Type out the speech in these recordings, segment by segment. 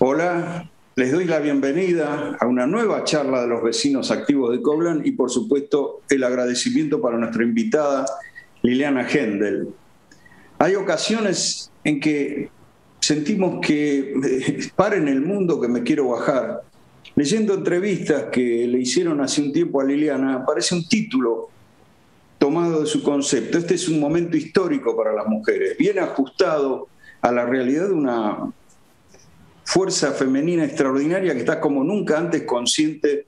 Hola, les doy la bienvenida a una nueva charla de los vecinos activos de Coblan y por supuesto el agradecimiento para nuestra invitada Liliana Hendel. Hay ocasiones en que sentimos que eh, para en el mundo que me quiero bajar. Leyendo entrevistas que le hicieron hace un tiempo a Liliana, aparece un título tomado de su concepto. Este es un momento histórico para las mujeres, bien ajustado a la realidad de una fuerza femenina extraordinaria que está como nunca antes consciente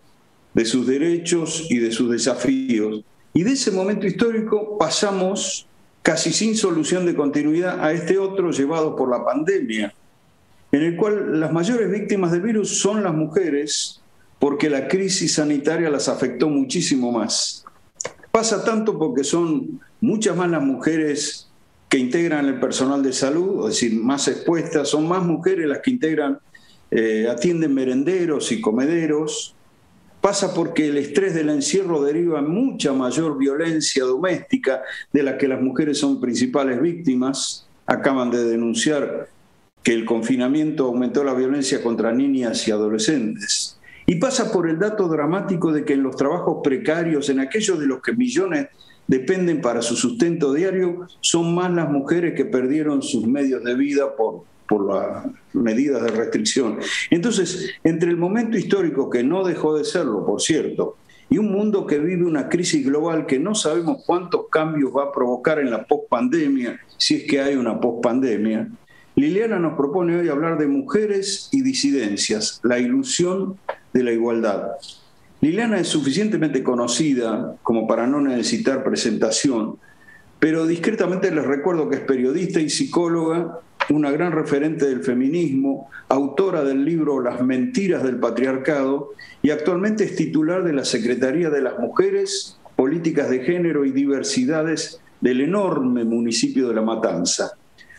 de sus derechos y de sus desafíos. Y de ese momento histórico pasamos casi sin solución de continuidad a este otro llevado por la pandemia, en el cual las mayores víctimas del virus son las mujeres porque la crisis sanitaria las afectó muchísimo más. Pasa tanto porque son muchas más las mujeres que integran el personal de salud, es decir, más expuestas, son más mujeres las que integran, eh, atienden merenderos y comederos. Pasa porque el estrés del encierro deriva en mucha mayor violencia doméstica de la que las mujeres son principales víctimas. Acaban de denunciar que el confinamiento aumentó la violencia contra niñas y adolescentes. Y pasa por el dato dramático de que en los trabajos precarios, en aquellos de los que millones dependen para su sustento diario, son más las mujeres que perdieron sus medios de vida por, por las medidas de restricción. Entonces, entre el momento histórico, que no dejó de serlo, por cierto, y un mundo que vive una crisis global que no sabemos cuántos cambios va a provocar en la pospandemia, si es que hay una pospandemia, Liliana nos propone hoy hablar de mujeres y disidencias, la ilusión de la igualdad. Liliana es suficientemente conocida como para no necesitar presentación, pero discretamente les recuerdo que es periodista y psicóloga, una gran referente del feminismo, autora del libro Las mentiras del patriarcado y actualmente es titular de la Secretaría de las Mujeres, Políticas de Género y Diversidades del enorme municipio de La Matanza.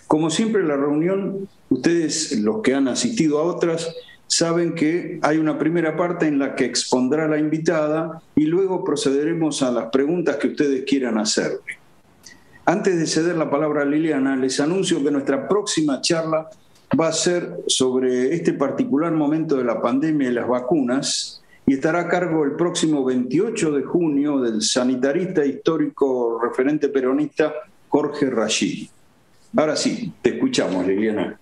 Como siempre la reunión, ustedes, los que han asistido a otras, saben que hay una primera parte en la que expondrá la invitada y luego procederemos a las preguntas que ustedes quieran hacerle. Antes de ceder la palabra a Liliana, les anuncio que nuestra próxima charla va a ser sobre este particular momento de la pandemia y las vacunas y estará a cargo el próximo 28 de junio del sanitarista histórico referente peronista Jorge Rashid. Ahora sí, te escuchamos, Liliana.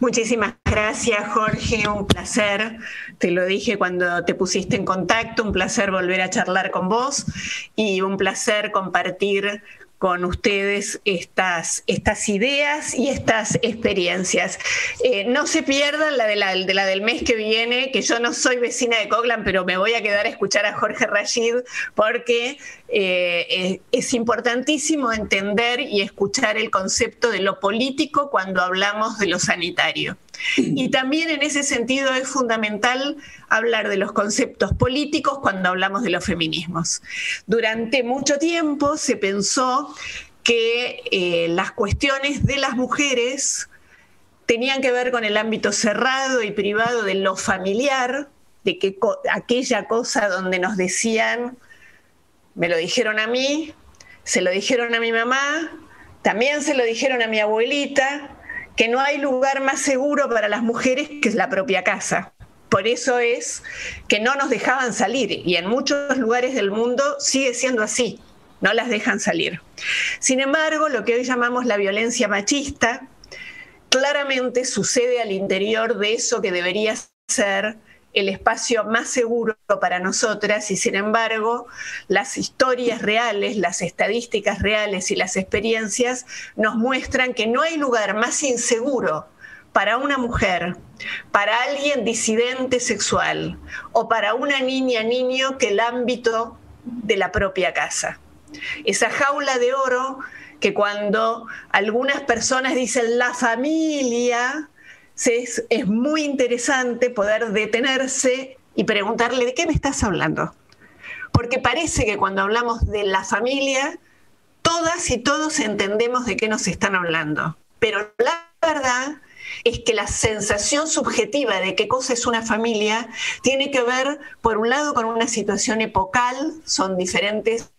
Muchísimas gracias, Jorge. Un placer. Te lo dije cuando te pusiste en contacto. Un placer volver a charlar con vos y un placer compartir con ustedes estas, estas ideas y estas experiencias. Eh, no se pierdan la de, la de, la del mes que viene, que yo no soy vecina de Coglan, pero me voy a quedar a escuchar a Jorge Rashid porque eh, es importantísimo entender y escuchar el concepto de lo político cuando hablamos de lo sanitario. Y también en ese sentido es fundamental hablar de los conceptos políticos cuando hablamos de los feminismos. Durante mucho tiempo se pensó que eh, las cuestiones de las mujeres tenían que ver con el ámbito cerrado y privado de lo familiar, de que aquella cosa donde nos decían, me lo dijeron a mí, se lo dijeron a mi mamá, también se lo dijeron a mi abuelita, que no hay lugar más seguro para las mujeres que es la propia casa. Por eso es que no nos dejaban salir y en muchos lugares del mundo sigue siendo así, no las dejan salir. Sin embargo, lo que hoy llamamos la violencia machista claramente sucede al interior de eso que debería ser el espacio más seguro para nosotras y sin embargo las historias reales, las estadísticas reales y las experiencias nos muestran que no hay lugar más inseguro para una mujer, para alguien disidente sexual o para una niña, niño que el ámbito de la propia casa. Esa jaula de oro que cuando algunas personas dicen la familia, es, muy interesante poder detenerse y preguntarle, ¿de qué me estás hablando? Porque parece que cuando hablamos de la familia, todas y todos entendemos de qué nos están hablando. Pero la verdad es que la sensación subjetiva de qué cosa es una familia tiene que ver, por un lado, con una situación epocal, son diferentes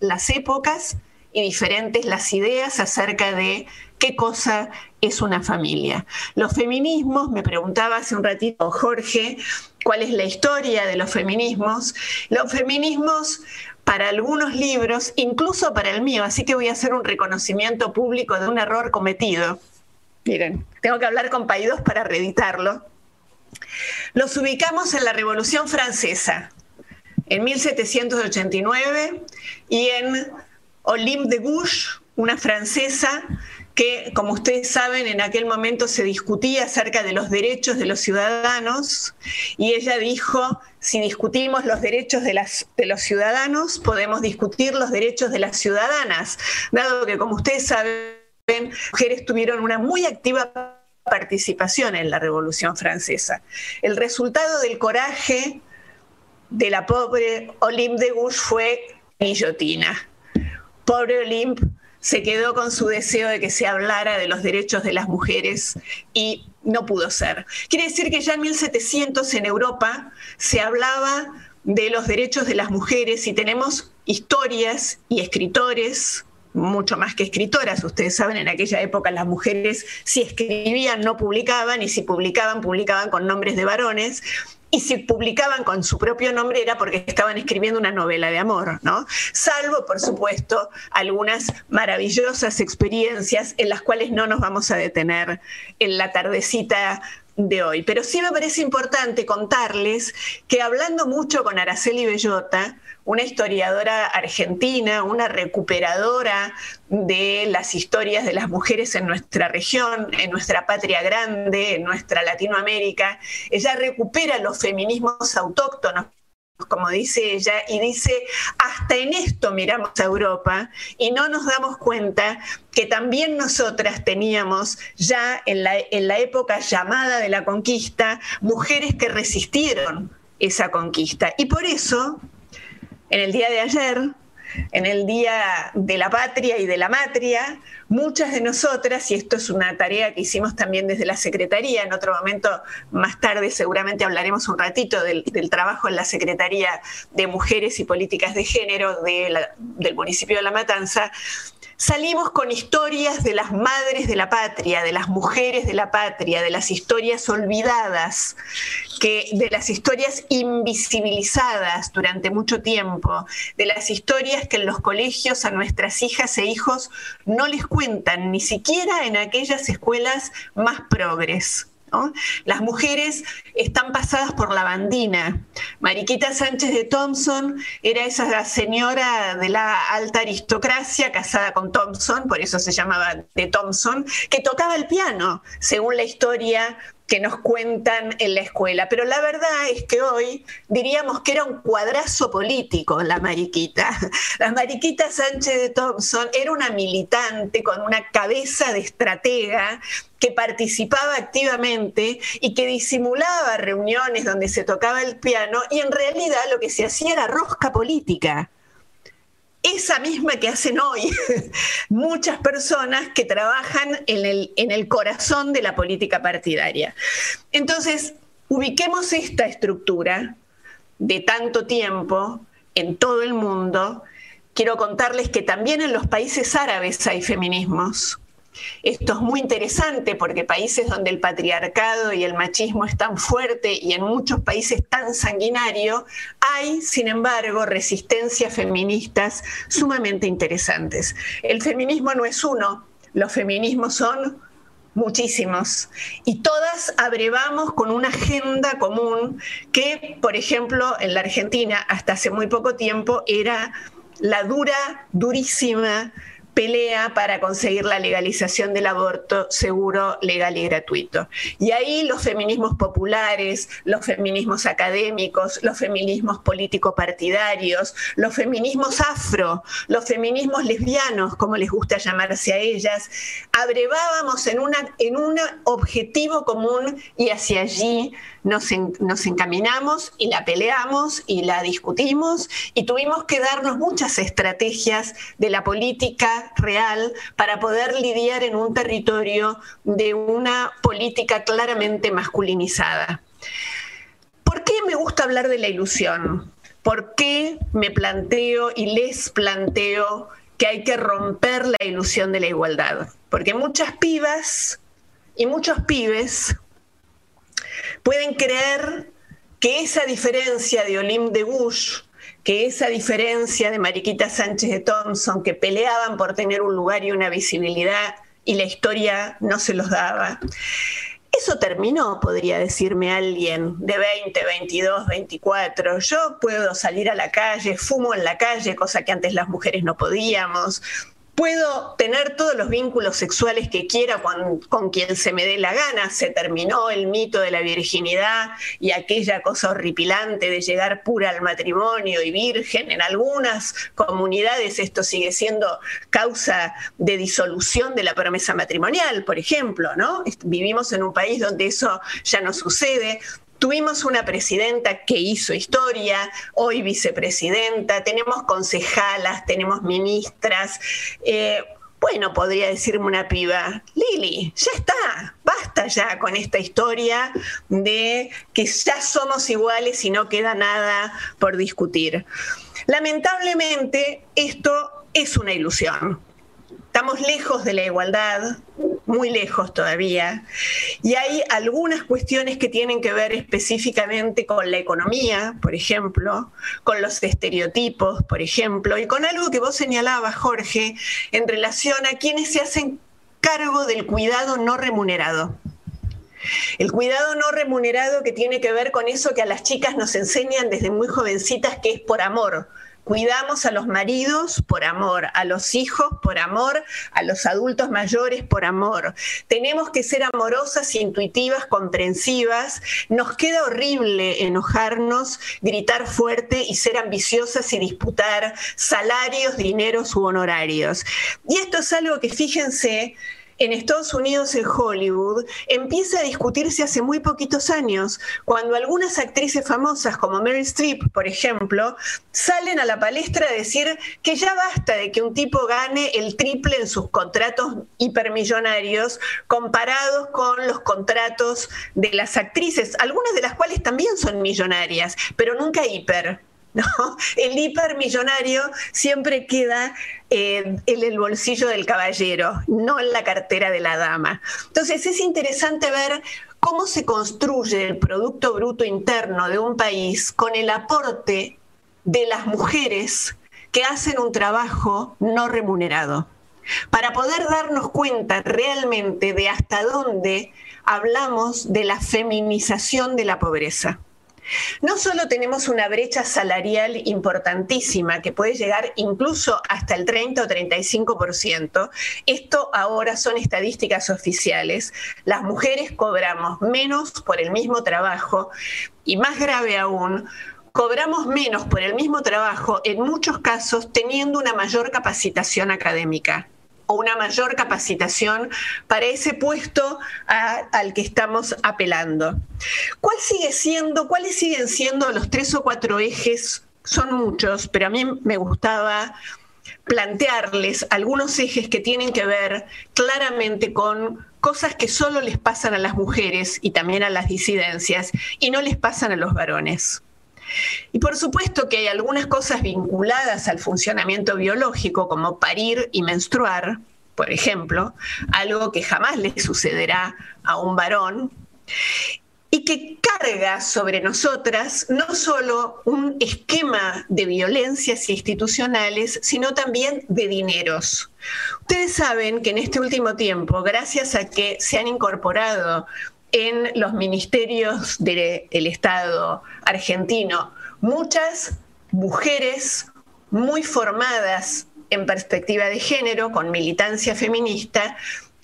las épocas y diferentes las ideas acerca de qué cosa es una familia. Los feminismos, me preguntaba hace un ratito Jorge, cuál es la historia de los feminismos. Los feminismos para algunos libros, incluso para el mío, así que voy a hacer un reconocimiento público de un error cometido. Miren, tengo que hablar con Paidós para reeditarlo. Los ubicamos en la Revolución Francesa, en 1789, y en Olympe de Gouges, una francesa que, como ustedes saben, en aquel momento se discutía acerca de los derechos de los ciudadanos y ella dijo, si discutimos los derechos de, los ciudadanos, podemos discutir los derechos de las ciudadanas, dado que, como ustedes saben, mujeres tuvieron una muy activa participación en la Revolución Francesa. El resultado del coraje de la pobre Olympe de Gouges fue guillotina. Pobre Olympe se quedó con su deseo de que se hablara de los derechos de las mujeres y no pudo ser. Quiere decir que ya en 1700 en Europa se hablaba de los derechos de las mujeres y tenemos historias y escritores mucho más que escritoras. Ustedes saben, en aquella época las mujeres si escribían no publicaban y si publicaban publicaban con nombres de varones y si publicaban con su propio nombre era porque estaban escribiendo una novela de amor, ¿no? Salvo, por supuesto, algunas maravillosas experiencias en las cuales no nos vamos a detener en la tardecita de hoy. Pero sí me parece importante contarles que hablando mucho con Araceli Bellota, una historiadora argentina, una recuperadora de las historias de las mujeres en nuestra región, en nuestra patria grande, en nuestra Latinoamérica. Ella recupera los feminismos autóctonos como dice ella, y dice, hasta en esto miramos a Europa y no nos damos cuenta que también nosotras teníamos ya en la, en la época llamada de la conquista mujeres que resistieron esa conquista. Y por eso en el día de ayer, en el Día de la Patria y de la Matria, muchas de nosotras, y esto es una tarea que hicimos también desde la Secretaría, en otro momento más tarde seguramente hablaremos un ratito del, trabajo en la Secretaría de Mujeres y Políticas de Género del municipio de La Matanza, salimos con historias de las madres de la patria, de las mujeres de la patria, de las historias olvidadas, que, de las historias invisibilizadas durante mucho tiempo, de las historias que en los colegios a nuestras hijas e hijos no les cuentan, ni siquiera en aquellas escuelas más progres. Las mujeres están pasadas por la bandina. Mariquita Sánchez de Thompson era esa señora de la alta aristocracia casada con Thompson, por eso se llamaba de Thompson, que tocaba el piano, según la historia que nos cuentan en la escuela. Pero la verdad es que hoy diríamos que era un cuadrazo político la Mariquita. La Mariquita Sánchez de Thompson era una militante con una cabeza de estratega que participaba activamente y que disimulaba reuniones donde se tocaba el piano y en realidad lo que se hacía era rosca política esa misma que hacen hoy muchas personas que trabajan en el, en el corazón de la política partidaria. Entonces, ubiquemos esta estructura de tanto tiempo en todo el mundo. Quiero contarles que también en los países árabes hay feminismos esto es muy interesante porque países donde el patriarcado y el machismo es tan fuerte y en muchos países tan sanguinario, hay, sin embargo, resistencias feministas sumamente interesantes. El feminismo no es uno, los feminismos son muchísimos. Y todas abrevamos con una agenda común que, por ejemplo, en la Argentina hasta hace muy poco tiempo era la dura, durísima pelea para conseguir la legalización del aborto seguro, legal y gratuito. Y ahí los feminismos populares, los feminismos académicos, los feminismos político-partidarios, los feminismos afro, los feminismos lesbianos, como les gusta llamarse a ellas, abrevábamos en, una, en un objetivo común y hacia allí nos, nos encaminamos y la peleamos y la discutimos y tuvimos que darnos muchas estrategias de la política real para poder lidiar en un territorio de una política claramente masculinizada. ¿Por qué me gusta hablar de la ilusión? ¿Por qué me planteo y les planteo que hay que romper la ilusión de la igualdad? porque muchas pibas y muchos pibes pueden creer que esa diferencia de Olim de Bush, que esa diferencia de Mariquita Sánchez de Thompson, que peleaban por tener un lugar y una visibilidad y la historia no se los daba. Eso terminó, podría decirme alguien de 20, 22, 24. Yo puedo salir a la calle, fumo en la calle, cosa que antes las mujeres no podíamos puedo tener todos los vínculos sexuales que quiera con, quien se me dé la gana. Se terminó el mito de la virginidad y aquella cosa horripilante de llegar pura al matrimonio y virgen. En algunas comunidades esto sigue siendo causa de disolución de la promesa matrimonial, por ejemplo, ¿no? Vivimos en un país donde eso ya no sucede. Tuvimos una presidenta que hizo historia, hoy vicepresidenta, tenemos concejalas, tenemos ministras. Eh, bueno, podría decirme una piba, Lili, ya está, basta ya con esta historia de que ya somos iguales y no queda nada por discutir. Lamentablemente, esto es una ilusión. Estamos lejos de la igualdad, muy lejos todavía, y hay algunas cuestiones que tienen que ver específicamente con la economía, por ejemplo, con los estereotipos, por ejemplo, y con algo que vos señalabas, Jorge, en relación a quienes se hacen cargo del cuidado no remunerado. El cuidado no remunerado que tiene que ver con eso que a las chicas nos enseñan desde muy jovencitas que es por amor, Cuidamos a los maridos por amor, a los hijos por amor, a los adultos mayores por amor. Tenemos que ser amorosas, intuitivas, comprensivas. Nos queda horrible enojarnos, gritar fuerte y ser ambiciosas y disputar salarios, dineros u honorarios. Y esto es algo que fíjense en Estados Unidos, en Hollywood, empieza a discutirse hace muy poquitos años, cuando algunas actrices famosas como Meryl Streep, por ejemplo, salen a la palestra a decir que ya basta de que un tipo gane el triple en sus contratos hipermillonarios comparados con los contratos de las actrices, algunas de las cuales también son millonarias, pero nunca hiper. El hipermillonario siempre queda eh, en el bolsillo del caballero, no en la cartera de la dama. Entonces es interesante ver cómo se construye el Producto Bruto Interno de un país con el aporte de las mujeres que hacen un trabajo no remunerado, para poder darnos cuenta realmente de hasta dónde hablamos de la feminización de la pobreza. No solo tenemos una brecha salarial importantísima que puede llegar incluso hasta el 30 o 35%, esto ahora son estadísticas oficiales, las mujeres cobramos menos por el mismo trabajo y más grave aún, cobramos menos por el mismo trabajo en muchos casos teniendo una mayor capacitación académica o una mayor capacitación para ese puesto al que estamos apelando. ¿Cuál sigue siendo, cuáles siguen siendo los tres o cuatro ejes? Son muchos, pero a mí me gustaba plantearles algunos ejes que tienen que ver claramente con cosas que solo les pasan a las mujeres y también a las disidencias y no les pasan a los varones. Y por supuesto que hay algunas cosas vinculadas al funcionamiento biológico, como parir y menstruar, por ejemplo, algo que jamás le sucederá a un varón, y que carga sobre nosotras no solo un esquema de violencias institucionales, sino también de dineros. Ustedes saben que en este último tiempo, gracias a que se han incorporado en los ministerios del Estado argentino. Muchas mujeres muy formadas en perspectiva de género, con militancia feminista,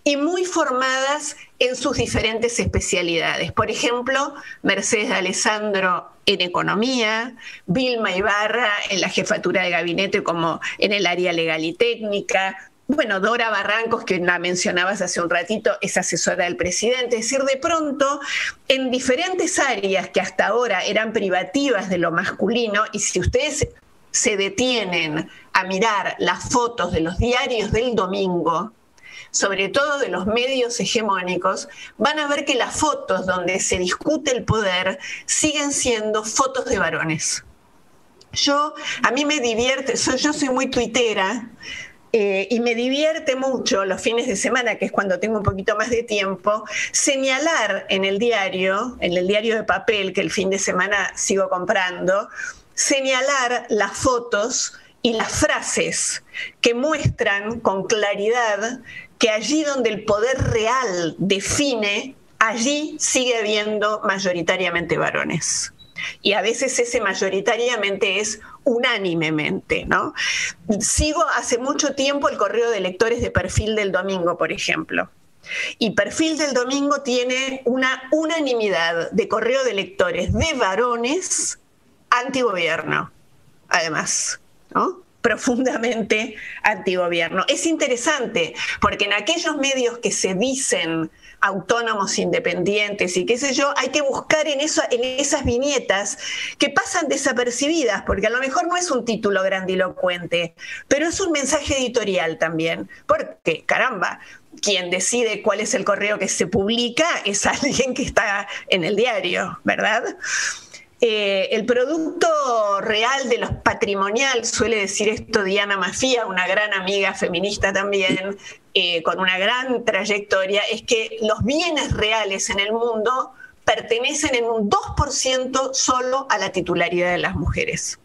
y muy formadas en sus diferentes especialidades. Por ejemplo, Mercedes Alessandro en economía, Vilma Ibarra en la jefatura de gabinete como en el área legal y técnica, bueno, Dora Barrancos, que la mencionabas hace un ratito, es asesora del presidente. Es decir, de pronto, en diferentes áreas que hasta ahora eran privativas de lo masculino, y si ustedes se detienen a mirar las fotos de los diarios del domingo, sobre todo de los medios hegemónicos, van a ver que las fotos donde se discute el poder siguen siendo fotos de varones. Yo, a mí me divierte, yo soy muy tuitera, eh, y me divierte mucho los fines de semana, que es cuando tengo un poquito más de tiempo, señalar en el diario, en el diario de papel que el fin de semana sigo comprando, señalar las fotos y las frases que muestran con claridad que allí donde el poder real define, allí sigue habiendo mayoritariamente varones. Y a veces ese mayoritariamente es unánimemente, ¿no? Sigo hace mucho tiempo el correo de lectores de perfil del domingo, por ejemplo. Y Perfil del Domingo tiene una unanimidad de correo de lectores de varones antigobierno, además, ¿no? profundamente antigobierno. Es interesante porque en aquellos medios que se dicen autónomos independientes y qué sé yo, hay que buscar en, eso, en esas viñetas que pasan desapercibidas, porque a lo mejor no es un título grandilocuente, pero es un mensaje editorial también, porque caramba, quien decide cuál es el correo que se publica es alguien que está en el diario, ¿verdad? Eh, el producto real de los patrimonial, suele decir esto Diana Mafía, una gran amiga feminista también, eh, con una gran trayectoria, es que los bienes reales en el mundo pertenecen en un 2% solo a la titularidad de las mujeres.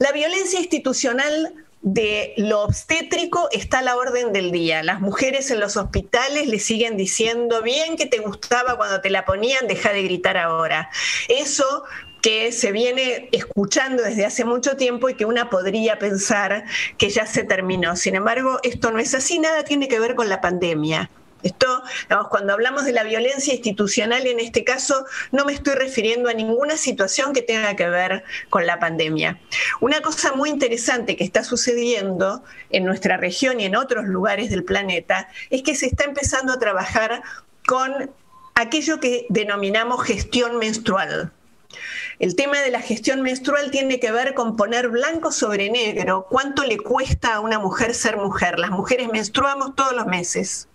La violencia institucional de lo obstétrico está a la orden del día. Las mujeres en los hospitales le siguen diciendo, bien que te gustaba cuando te la ponían, deja de gritar ahora. Eso que se viene escuchando desde hace mucho tiempo y que una podría pensar que ya se terminó. Sin embargo, esto no es así, nada tiene que ver con la pandemia. Esto, cuando hablamos de la violencia institucional, en este caso, no me estoy refiriendo a ninguna situación que tenga que ver con la pandemia. Una cosa muy interesante que está sucediendo en nuestra región y en otros lugares del planeta es que se está empezando a trabajar con aquello que denominamos gestión menstrual. El tema de la gestión menstrual tiene que ver con poner blanco sobre negro cuánto le cuesta a una mujer ser mujer. Las mujeres menstruamos todos los meses.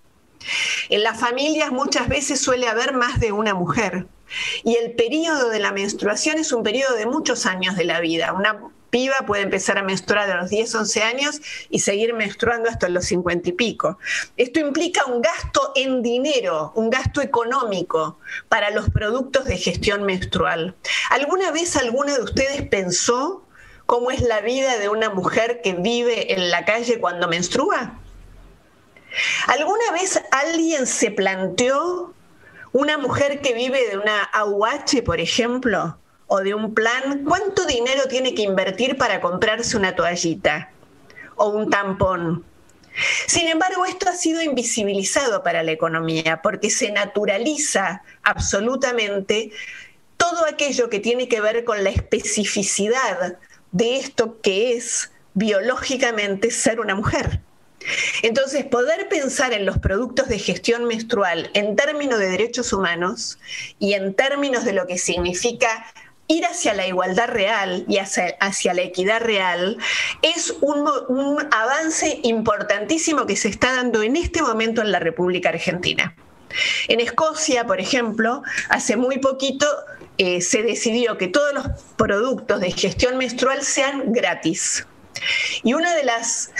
En las familias muchas veces suele haber más de una mujer. Y el periodo de la menstruación es un periodo de muchos años de la vida. Una piba puede empezar a menstruar a los 10, 11 años y seguir menstruando hasta los 50 y pico. Esto implica un gasto en dinero, un gasto económico para los productos de gestión menstrual. ¿Alguna vez alguno de ustedes pensó cómo es la vida de una mujer que vive en la calle cuando menstrua? ¿Alguna vez alguien se planteó una mujer que vive de una AUH, por ejemplo? O de un plan, ¿cuánto dinero tiene que invertir para comprarse una toallita o un tampón? Sin embargo, esto ha sido invisibilizado para la economía porque se naturaliza absolutamente todo aquello que tiene que ver con la especificidad de esto que es biológicamente ser una mujer. Entonces, poder pensar en los productos de gestión menstrual en términos de derechos humanos y en términos de lo que significa ir hacia la igualdad real y hacia, la equidad real es un, avance importantísimo que se está dando en este momento en la República Argentina. En Escocia, por ejemplo, hace muy poquito eh, se decidió que todos los productos de gestión menstrual sean gratis. Y uno de, las,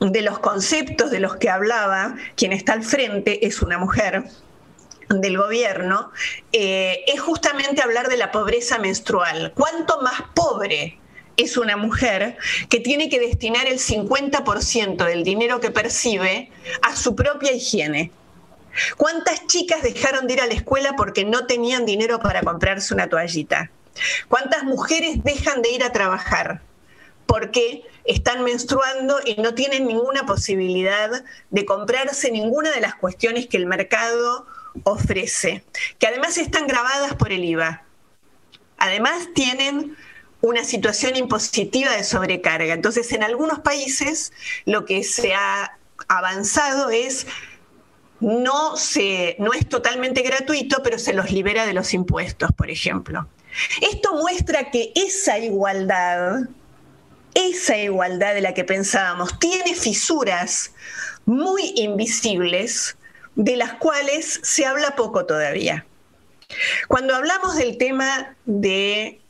de los conceptos de los que hablaba quien está al frente es una mujer, del gobierno eh, es justamente hablar de la pobreza menstrual. ¿Cuánto más pobre es una mujer que tiene que destinar el 50% del dinero que percibe a su propia higiene? ¿Cuántas chicas dejaron de ir a la escuela porque no tenían dinero para comprarse una toallita? ¿Cuántas mujeres dejan de ir a trabajar porque están menstruando y no tienen ninguna posibilidad de comprarse ninguna de las cuestiones que el mercado ofrece, que además están grabadas por el IVA. Además tienen una situación impositiva de sobrecarga. Entonces, en algunos países lo que se ha avanzado es no, se, no es totalmente gratuito, pero se los libera de los impuestos, por ejemplo. Esto muestra que esa igualdad, esa igualdad de la que pensábamos, tiene fisuras muy invisibles de las cuales se habla poco todavía. Cuando hablamos del tema de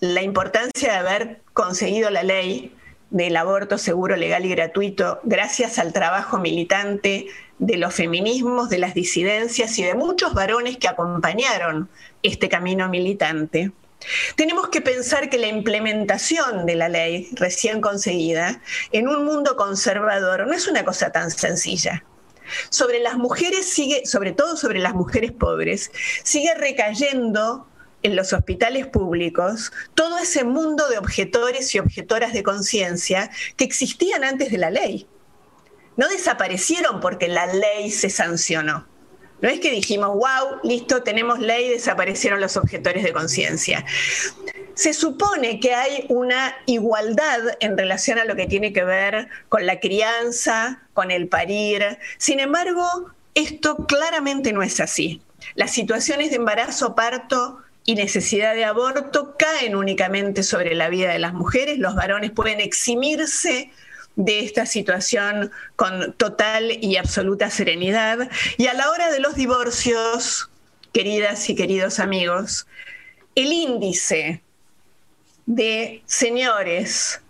la importancia de haber conseguido la ley del aborto seguro, legal y gratuito gracias al trabajo militante de los feminismos, de las disidencias y de muchos varones que acompañaron este camino militante. Tenemos que pensar que la implementación de la ley recién conseguida en un mundo conservador no es una cosa tan sencilla. Sobre las mujeres sigue, sobre todo sobre las mujeres pobres, sigue recayendo en los hospitales públicos todo ese mundo de objetores y objetoras de conciencia que existían antes de la ley. No desaparecieron porque la ley se sancionó. No es que dijimos, wow, listo, tenemos ley, desaparecieron los objetores de conciencia. Se supone que hay una igualdad en relación a lo que tiene que ver con la crianza, con el parir. Sin embargo, esto claramente no es así. Las situaciones de embarazo, parto, y necesidad de aborto caen únicamente sobre la vida de las mujeres. Los varones pueden eximirse de esta situación con total y absoluta serenidad. Y a la hora de los divorcios, queridas y queridos amigos, el índice de señores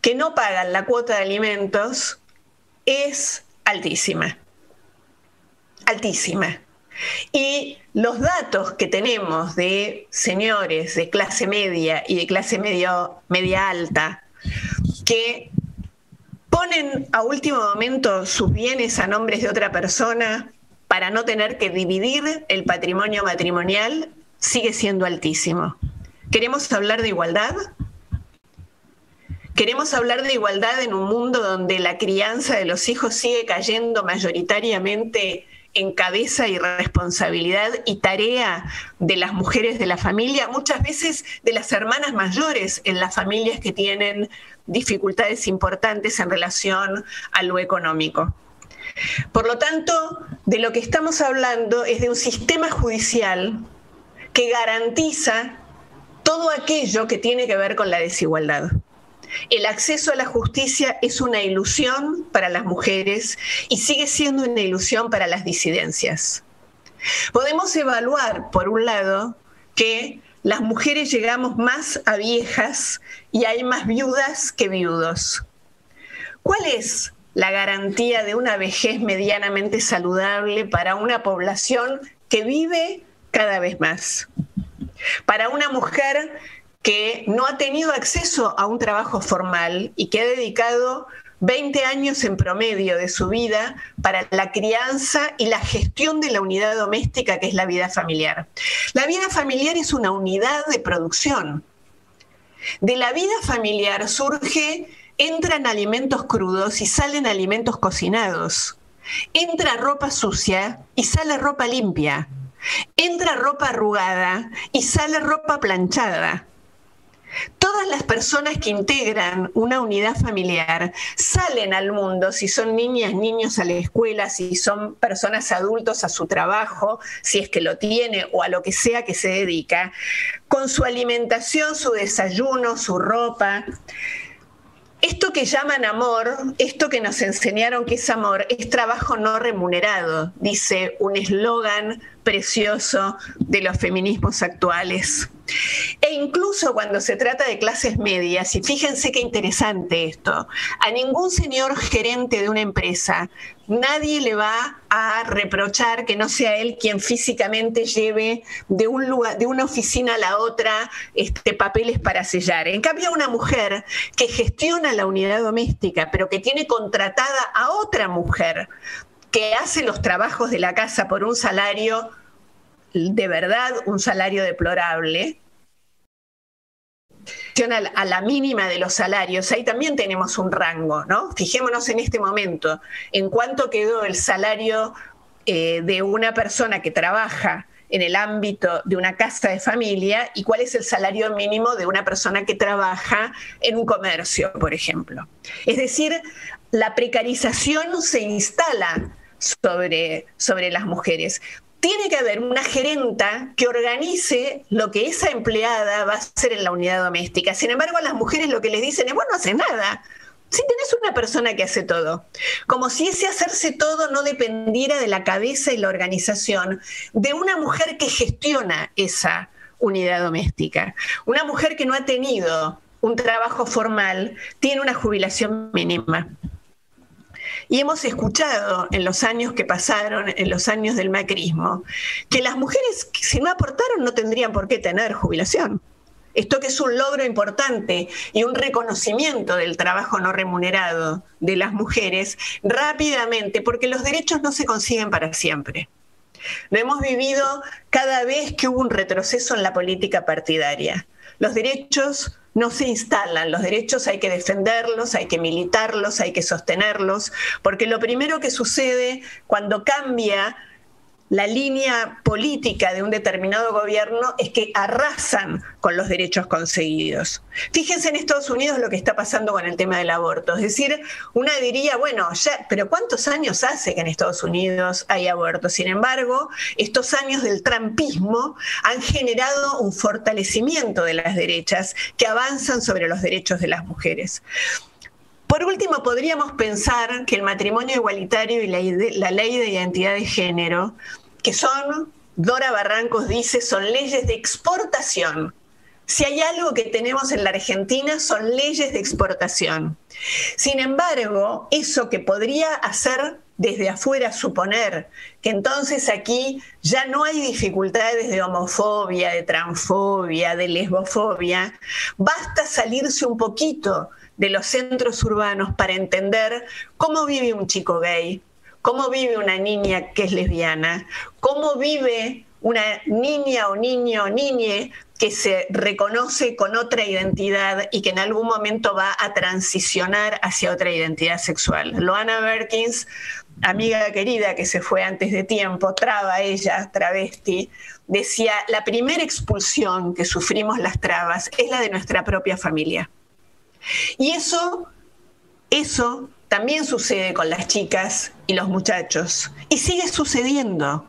que no pagan la cuota de alimentos es altísima. Altísima. Y los datos que tenemos de señores de clase media y de clase medio, media alta que ponen a último momento sus bienes a nombres de otra persona para no tener que dividir el patrimonio matrimonial sigue siendo altísimo. ¿Queremos hablar de igualdad? Queremos hablar de igualdad en un mundo donde la crianza de los hijos sigue cayendo mayoritariamente en cabeza y responsabilidad y tarea de las mujeres de la familia, muchas veces de las hermanas mayores en las familias que tienen dificultades importantes en relación a lo económico. Por lo tanto, de lo que estamos hablando es de un sistema judicial que garantiza todo aquello que tiene que ver con la desigualdad. El acceso a la justicia es una ilusión para las mujeres y sigue siendo una ilusión para las disidencias. Podemos evaluar, por un lado, que las mujeres llegamos más a viejas y hay más viudas que viudos. ¿Cuál es la garantía de una vejez medianamente saludable para una población que vive cada vez más? Para una mujer que no ha tenido acceso a un trabajo formal y que ha dedicado 20 años en promedio de su vida para la crianza y la gestión de la unidad doméstica que es la vida familiar. La vida familiar es una unidad de producción. De la vida familiar surge, entran alimentos crudos y salen alimentos cocinados. Entra ropa sucia y sale ropa limpia. Entra ropa arrugada y sale ropa planchada. Todas las personas que integran una unidad familiar salen al mundo, si son niñas, niños a la escuela, si son personas adultos a su trabajo, si es que lo tiene o a lo que sea que se dedica, con su alimentación, su desayuno, su ropa. Esto que llaman amor, esto que nos enseñaron que es amor, es trabajo no remunerado, dice un eslogan precioso de los feminismos actuales. E incluso cuando se trata de clases medias, y fíjense qué interesante esto, a ningún señor gerente de una empresa nadie le va a reprochar que no sea él quien físicamente lleve de, un lugar, de una oficina a la otra este, papeles para sellar. En cambio, una mujer que gestiona la unidad doméstica, pero que tiene contratada a otra mujer que hace los trabajos de la casa por un salario de verdad, un salario deplorable, a la mínima de los salarios, ahí también tenemos un rango, ¿no? Fijémonos en este momento, en cuánto quedó el salario eh, de una persona que trabaja en el ámbito de una casa de familia y cuál es el salario mínimo de una persona que trabaja en un comercio, por ejemplo. Es decir, la precarización se instala sobre, sobre las mujeres. Tiene que haber una gerenta que organice lo que esa empleada va a hacer en la unidad doméstica. Sin embargo, a las mujeres lo que les dicen es, bueno, no hace nada. Si tenés una persona que hace todo, como si ese hacerse todo no dependiera de la cabeza y la organización de una mujer que gestiona esa unidad doméstica, una mujer que no ha tenido un trabajo formal tiene una jubilación mínima. Y hemos escuchado en los años que pasaron, en los años del macrismo, que las mujeres, si no aportaron, no tendrían por qué tener jubilación. Esto que es un logro importante y un reconocimiento del trabajo no remunerado de las mujeres rápidamente, porque los derechos no se consiguen para siempre. Lo hemos vivido cada vez que hubo un retroceso en la política partidaria. Los derechos no se instalan, los derechos hay que defenderlos, hay que militarlos, hay que sostenerlos, porque lo primero que sucede cuando cambia la línea política de un determinado gobierno es que arrasan con los derechos conseguidos. Fíjense en Estados Unidos lo que está pasando con el tema del aborto. Es decir, una diría, bueno, pero ¿cuántos años hace que en Estados Unidos hay aborto? Sin embargo, estos años del trampismo han generado un fortalecimiento de las derechas que avanzan sobre los derechos de las mujeres. Por último, podríamos pensar que el matrimonio igualitario y la, ley de identidad de género, que son, Dora Barrancos dice, son leyes de exportación. Si hay algo que tenemos en la Argentina son leyes de exportación. Sin embargo, eso que podría hacer desde afuera suponer que entonces aquí ya no hay dificultades de homofobia, de transfobia, de lesbofobia, basta salirse un poquito de los centros urbanos para entender cómo vive un chico gay, cómo vive una niña que es lesbiana, cómo vive una niña o niño o niñe que se reconoce con otra identidad y que en algún momento va a transicionar hacia otra identidad sexual. Loana Berkins, amiga querida que se fue antes de tiempo, traba ella, travesti, decía, la primera expulsión que sufrimos las trabas es la de nuestra propia familia. Y eso, eso también sucede con las chicas y los muchachos. Y sigue sucediendo.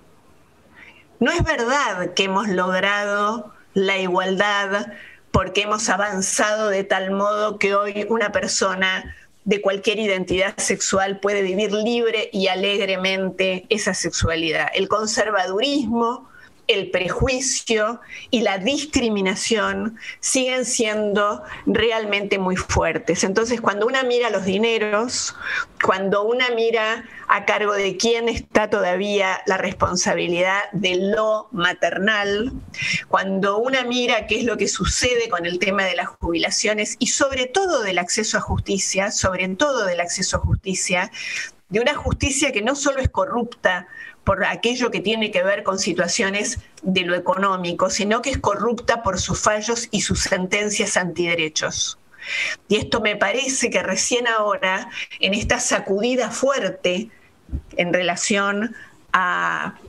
No es verdad que hemos logrado la igualdad porque hemos avanzado de tal modo que hoy una persona de cualquier identidad sexual puede vivir libre y alegremente esa sexualidad. El conservadurismo el prejuicio y la discriminación siguen siendo realmente muy fuertes. Entonces, cuando una mira los dineros, cuando una mira a cargo de quién está todavía la responsabilidad de lo maternal, cuando una mira qué es lo que sucede con el tema de las jubilaciones y sobre todo del acceso a justicia, sobre todo del acceso a justicia, de una justicia que no solo es corrupta por aquello que tiene que ver con situaciones de lo económico, sino que es corrupta por sus fallos y sus sentencias antiderechos. Y esto me parece que recién ahora, en esta sacudida fuerte en relación a,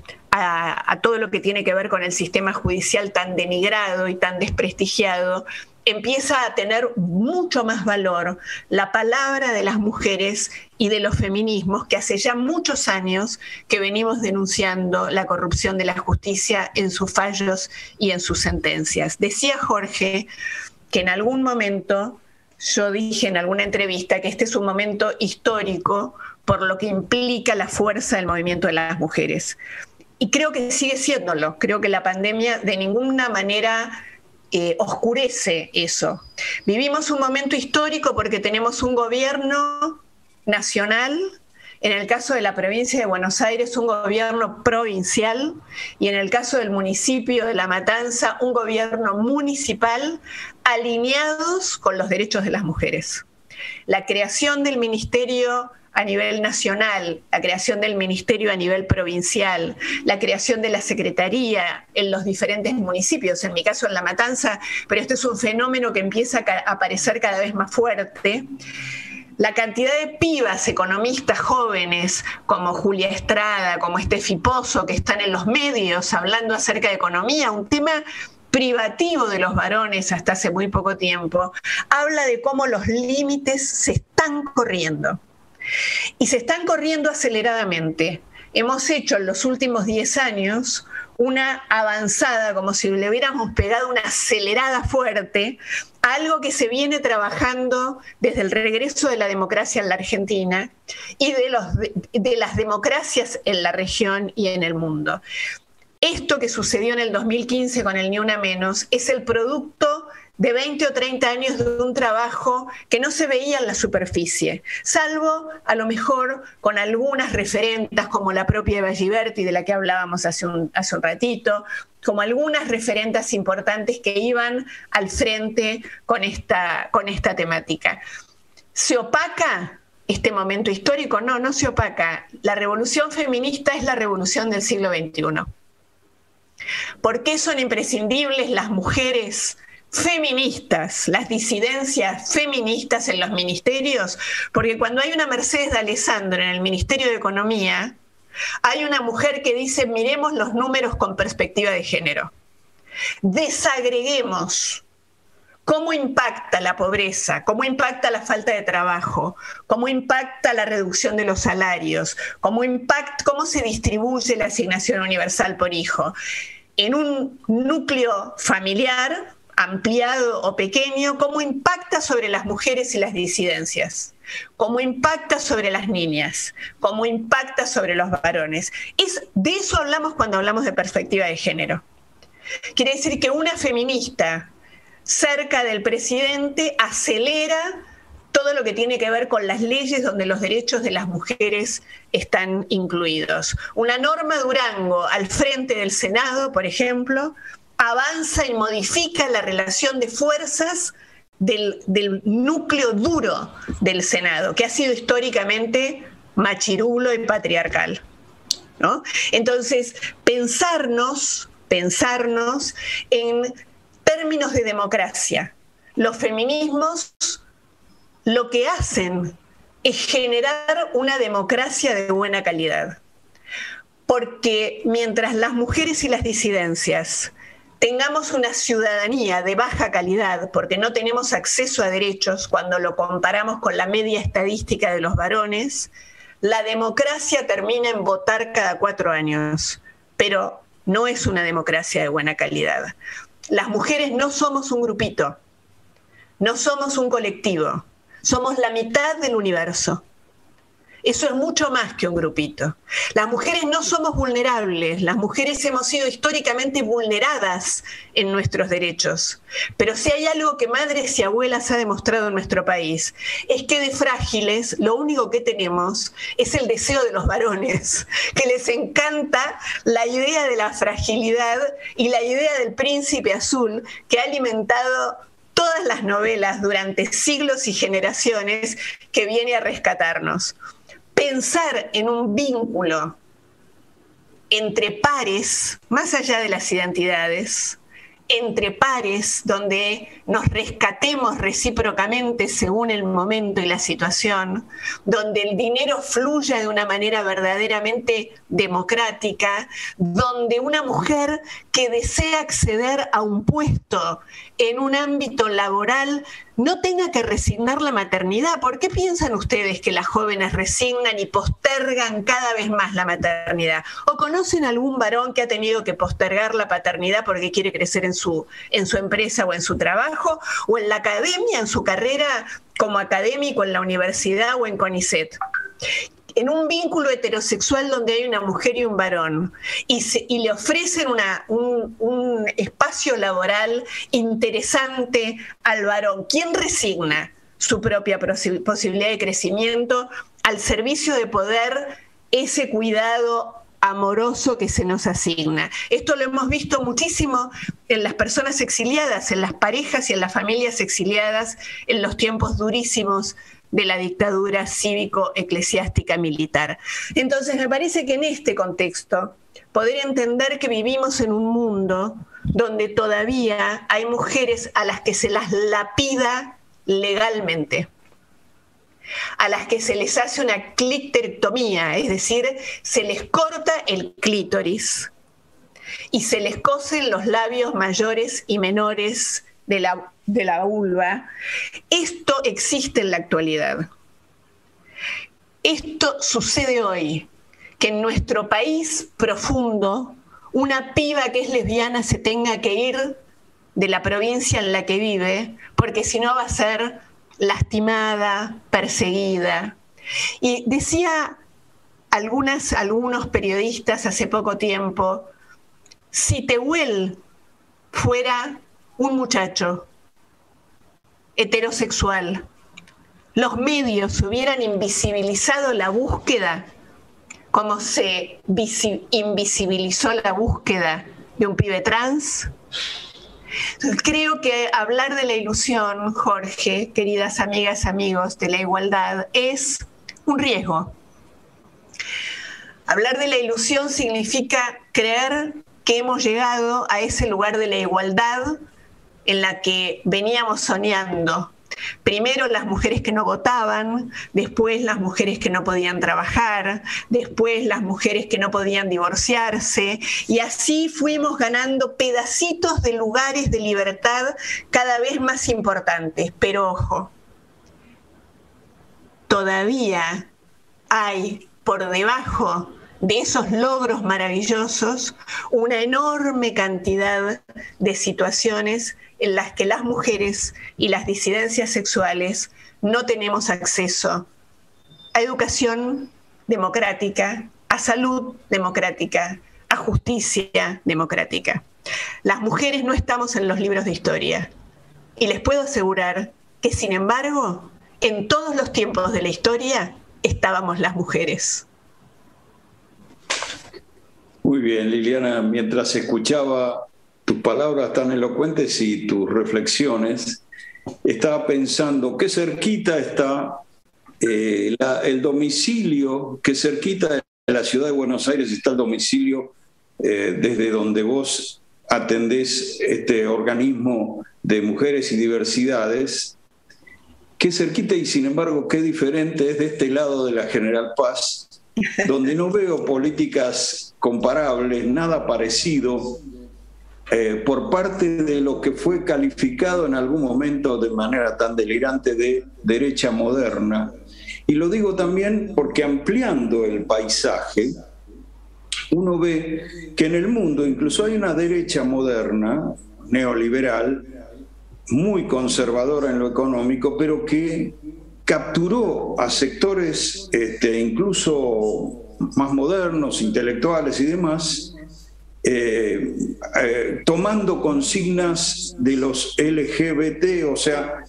todo lo que tiene que ver con el sistema judicial tan denigrado y tan desprestigiado, empieza a tener mucho más valor la palabra de las mujeres y de los feminismos que hace ya muchos años que venimos denunciando la corrupción de la justicia en sus fallos y en sus sentencias. Decía Jorge que en algún momento, yo dije en alguna entrevista que este es un momento histórico por lo que implica la fuerza del movimiento de las mujeres. Y creo que sigue siéndolo. Creo que la pandemia de ninguna manera eh, oscurece eso. Vivimos un momento histórico porque tenemos un gobierno nacional, en el caso de la provincia de Buenos Aires, un gobierno provincial y en el caso del municipio de La Matanza, un gobierno municipal alineados con los derechos de las mujeres. La creación del Ministerio a nivel nacional, la creación del ministerio a nivel provincial, la creación de la secretaría en los diferentes municipios, en mi caso en La Matanza, pero este es un fenómeno que empieza a aparecer cada vez más fuerte. La cantidad de pibas economistas jóvenes como Julia Estrada, como Estefi Pozo, que están en los medios hablando acerca de economía, un tema privativo de los varones hasta hace muy poco tiempo, habla de cómo los límites se están corriendo y se están corriendo aceleradamente. Hemos hecho en los últimos 10 años una avanzada, como si le hubiéramos pegado una acelerada fuerte, algo que se viene trabajando desde el regreso de la democracia en la Argentina y de, de las democracias en la región y en el mundo. Esto que sucedió en el 2015 con el Ni Una Menos es el producto de 20 o 30 años de un trabajo que no se veía en la superficie, salvo a lo mejor con algunas referentas como la propia Eva Giberti, de la que hablábamos hace un, ratito, como algunas referentes importantes que iban al frente con esta, con esta temática. ¿Se opaca este momento histórico? No, no se opaca. La revolución feminista es la revolución del siglo XXI. ¿Por qué son imprescindibles las mujeres feministas, las disidencias feministas en los ministerios, porque cuando hay una Mercedes de Alessandro en el Ministerio de Economía, hay una mujer que dice, miremos los números con perspectiva de género. Desagreguemos cómo impacta la pobreza, cómo impacta la falta de trabajo, cómo impacta la reducción de los salarios, cómo, cómo se distribuye la asignación universal por hijo. En un núcleo familiar ampliado o pequeño, cómo impacta sobre las mujeres y las disidencias, cómo impacta sobre las niñas, cómo impacta sobre los varones. Es, de eso hablamos cuando hablamos de perspectiva de género. Quiere decir que una feminista cerca del presidente acelera todo lo que tiene que ver con las leyes donde los derechos de las mujeres están incluidos. Una norma Durango al frente del Senado, por ejemplo, avanza y modifica la relación de fuerzas del, núcleo duro del Senado, que ha sido históricamente machirulo y patriarcal. Entonces, pensarnos, pensarnos en términos de democracia. Los feminismos lo que hacen es generar una democracia de buena calidad. Porque mientras las mujeres y las disidencias tengamos una ciudadanía de baja calidad porque no tenemos acceso a derechos cuando lo comparamos con la media estadística de los varones, la democracia termina en votar cada cuatro años, pero no es una democracia de buena calidad. Las mujeres no somos un grupito, no somos un colectivo, somos la mitad del universo. Eso es mucho más que un grupito. Las mujeres no somos vulnerables, las mujeres hemos sido históricamente vulneradas en nuestros derechos. Pero si hay algo que madres y abuelas ha demostrado en nuestro país, es que de frágiles lo único que tenemos es el deseo de los varones, que les encanta la idea de la fragilidad y la idea del príncipe azul que ha alimentado todas las novelas durante siglos y generaciones que viene a rescatarnos pensar en un vínculo entre pares, más allá de las identidades, entre pares donde nos rescatemos recíprocamente según el momento y la situación, donde el dinero fluya de una manera verdaderamente democrática, donde una mujer que desea acceder a un puesto en un ámbito laboral no tenga que resignar la maternidad. ¿Por qué piensan ustedes que las jóvenes resignan y postergan cada vez más la maternidad? ¿O conocen algún varón que ha tenido que postergar la paternidad porque quiere crecer en su, en su empresa o en su trabajo? ¿O en la academia, en su carrera como académico en la universidad o en CONICET? En un vínculo heterosexual donde hay una mujer y un varón y, le ofrecen un, espacio laboral interesante al varón, ¿quién resigna su propia posibilidad de crecimiento al servicio de poder ese cuidado amoroso que se nos asigna. Esto lo hemos visto muchísimo en las personas exiliadas, en las parejas y en las familias exiliadas en los tiempos durísimos de la dictadura cívico-eclesiástica militar. Entonces, me parece que en este contexto, poder entender que vivimos en un mundo donde todavía hay mujeres a las que se las lapida legalmente, a las que se les hace una cliterectomía, es decir, se les corta el clítoris y se les cosen los labios mayores y menores de la de la vulva, esto existe en la actualidad. Esto sucede hoy, que en nuestro país profundo, una piba que es lesbiana se tenga que ir de la provincia en la que vive, porque si no va a ser lastimada, perseguida. Y decía algunas, algunos periodistas hace poco tiempo, si Tehuel fuera un muchacho heterosexual, los medios hubieran invisibilizado la búsqueda como se invisibilizó la búsqueda de un pibe trans. creo que hablar de la ilusión, Jorge, queridas amigas, amigos, de la igualdad, es un riesgo. Hablar de la ilusión significa creer que hemos llegado a ese lugar de la igualdad en la que veníamos soñando Primero las mujeres que no votaban, después las mujeres que no podían trabajar, después las mujeres que no podían divorciarse, y así fuimos ganando pedacitos de lugares de libertad cada vez más importantes. Pero ojo, todavía hay por debajo de esos logros maravillosos una enorme cantidad de situaciones en las que las mujeres y las disidencias sexuales no tenemos acceso a educación democrática, a salud democrática, a justicia democrática. Las mujeres no estamos en los libros de historia y les puedo asegurar que, sin embargo, en todos los tiempos de la historia estábamos las mujeres. Muy bien, Liliana, mientras escuchaba tus palabras tan elocuentes y tus reflexiones, estaba pensando qué cerquita está eh, el domicilio, qué cerquita de la ciudad de Buenos Aires está el domicilio eh, desde donde vos atendés este organismo de mujeres y diversidades, qué cerquita y sin embargo qué diferente es de este lado de la General Paz, donde no veo políticas comparables, nada parecido eh, por parte de lo que fue calificado en algún momento de manera tan delirante de derecha moderna. Y lo digo también porque ampliando el paisaje, uno ve que en el mundo incluso hay una derecha moderna, neoliberal, muy conservadora en lo económico, pero que capturó a sectores este, incluso más modernos, intelectuales y demás, eh, eh, tomando consignas de los LGBT, o sea,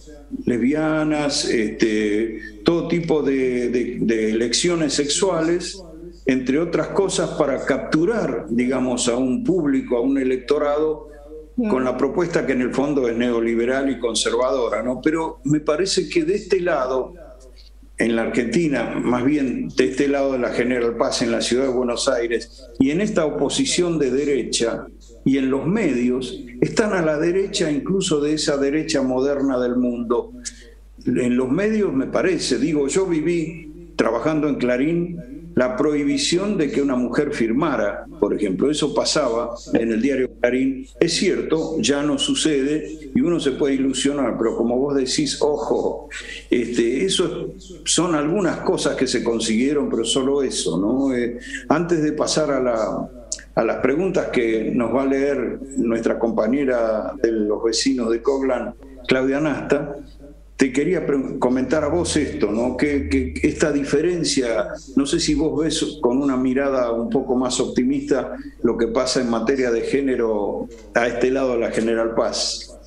lesbianas, este, todo tipo de, elecciones sexuales, entre otras cosas, para capturar, digamos, a un público, a un electorado, con la propuesta que en el fondo es neoliberal y conservadora, ¿no? Pero me parece que de este lado en la Argentina, más bien de este lado de la General Paz, en la ciudad de Buenos Aires, y en esta oposición de derecha y en los medios, están a la derecha incluso de esa derecha moderna del mundo. En los medios me parece, digo, yo viví trabajando en Clarín la prohibición de que una mujer firmara, por ejemplo. Eso pasaba en el diario Clarín. Es cierto, ya no sucede y uno se puede ilusionar, pero como vos decís, ojo, este, eso son algunas cosas que se consiguieron, pero solo eso, ¿no? Eh, antes de pasar a la, a las preguntas que nos va a leer nuestra compañera de los vecinos de Coglan, Claudia Nasta, te quería comentar a vos esto, ¿no? Que, esta diferencia, no sé si vos ves con una mirada un poco más optimista lo que pasa en materia de género a este lado de la General Paz.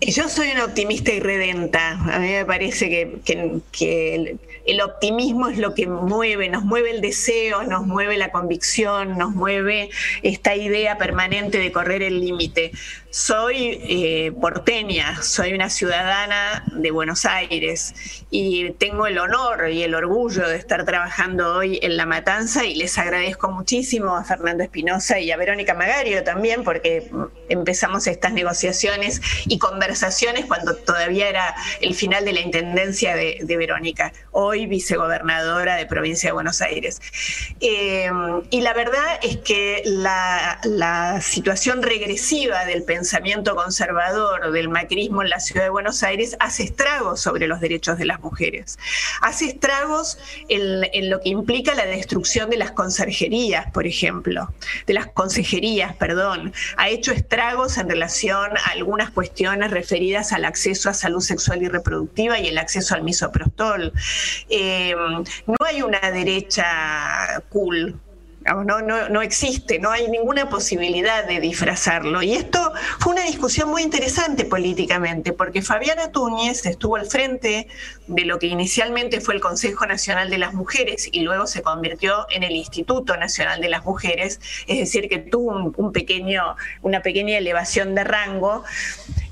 Yo soy una optimista irredenta. A mí me parece que, que el optimismo es lo que mueve, nos mueve el deseo, nos mueve la convicción, nos mueve esta idea permanente de correr el límite. Soy eh, porteña, soy una ciudadana de Buenos Aires y tengo el honor y el orgullo de estar trabajando hoy en La Matanza y les agradezco muchísimo a Fernando Espinosa y a Verónica Magario también porque empezamos estas negociaciones y conversaciones cuando todavía era el final de la intendencia de, Verónica. Hoy vicegobernadora de provincia de Buenos Aires. Eh, y la verdad es que la situación regresiva del pensamiento conservador del macrismo en la ciudad de Buenos Aires hace estragos sobre los derechos de las mujeres. Hace estragos en, lo que implica la destrucción de las conserjerías, por ejemplo, de las consejerías, perdón. Ha hecho estragos en relación a algunas cuestiones referidas al acceso a salud sexual y reproductiva y el acceso al misoprostol. Em, no hay una derecha cool, no, no, no existe, no hay ninguna posibilidad de disfrazarlo. Y esto fue una discusión muy interesante políticamente, porque Fabiana Túñez estuvo al frente de lo que inicialmente fue el Consejo Nacional de las Mujeres y luego se convirtió en el Instituto Nacional de las Mujeres, es decir, que tuvo un pequeño, una pequeña elevación de rango.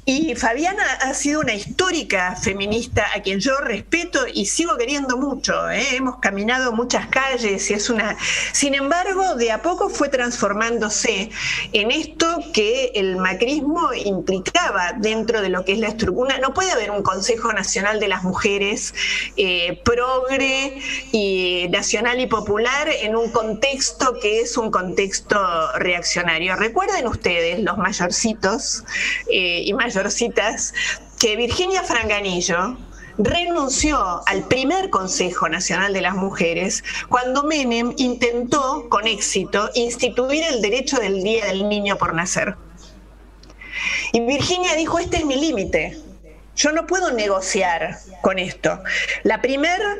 Y Fabiana ha sido una histórica feminista a quien yo respeto y sigo queriendo mucho. ¿eh? Hemos caminado muchas calles y es una. Sin embargo, de a poco fue transformándose en esto que el macrismo implicaba dentro de lo que es la estructura. No puede haber un Consejo Nacional de las Mujeres eh, progre y nacional y popular en un contexto que es un contexto reaccionario. Recuerden ustedes, los mayorcitos eh, y mayorcitos citas que Virginia Franganillo renunció al primer Consejo Nacional de las Mujeres cuando Menem intentó con éxito instituir el derecho del Día del Niño por nacer. Y Virginia dijo, este es mi límite, yo no puedo negociar con esto. La primera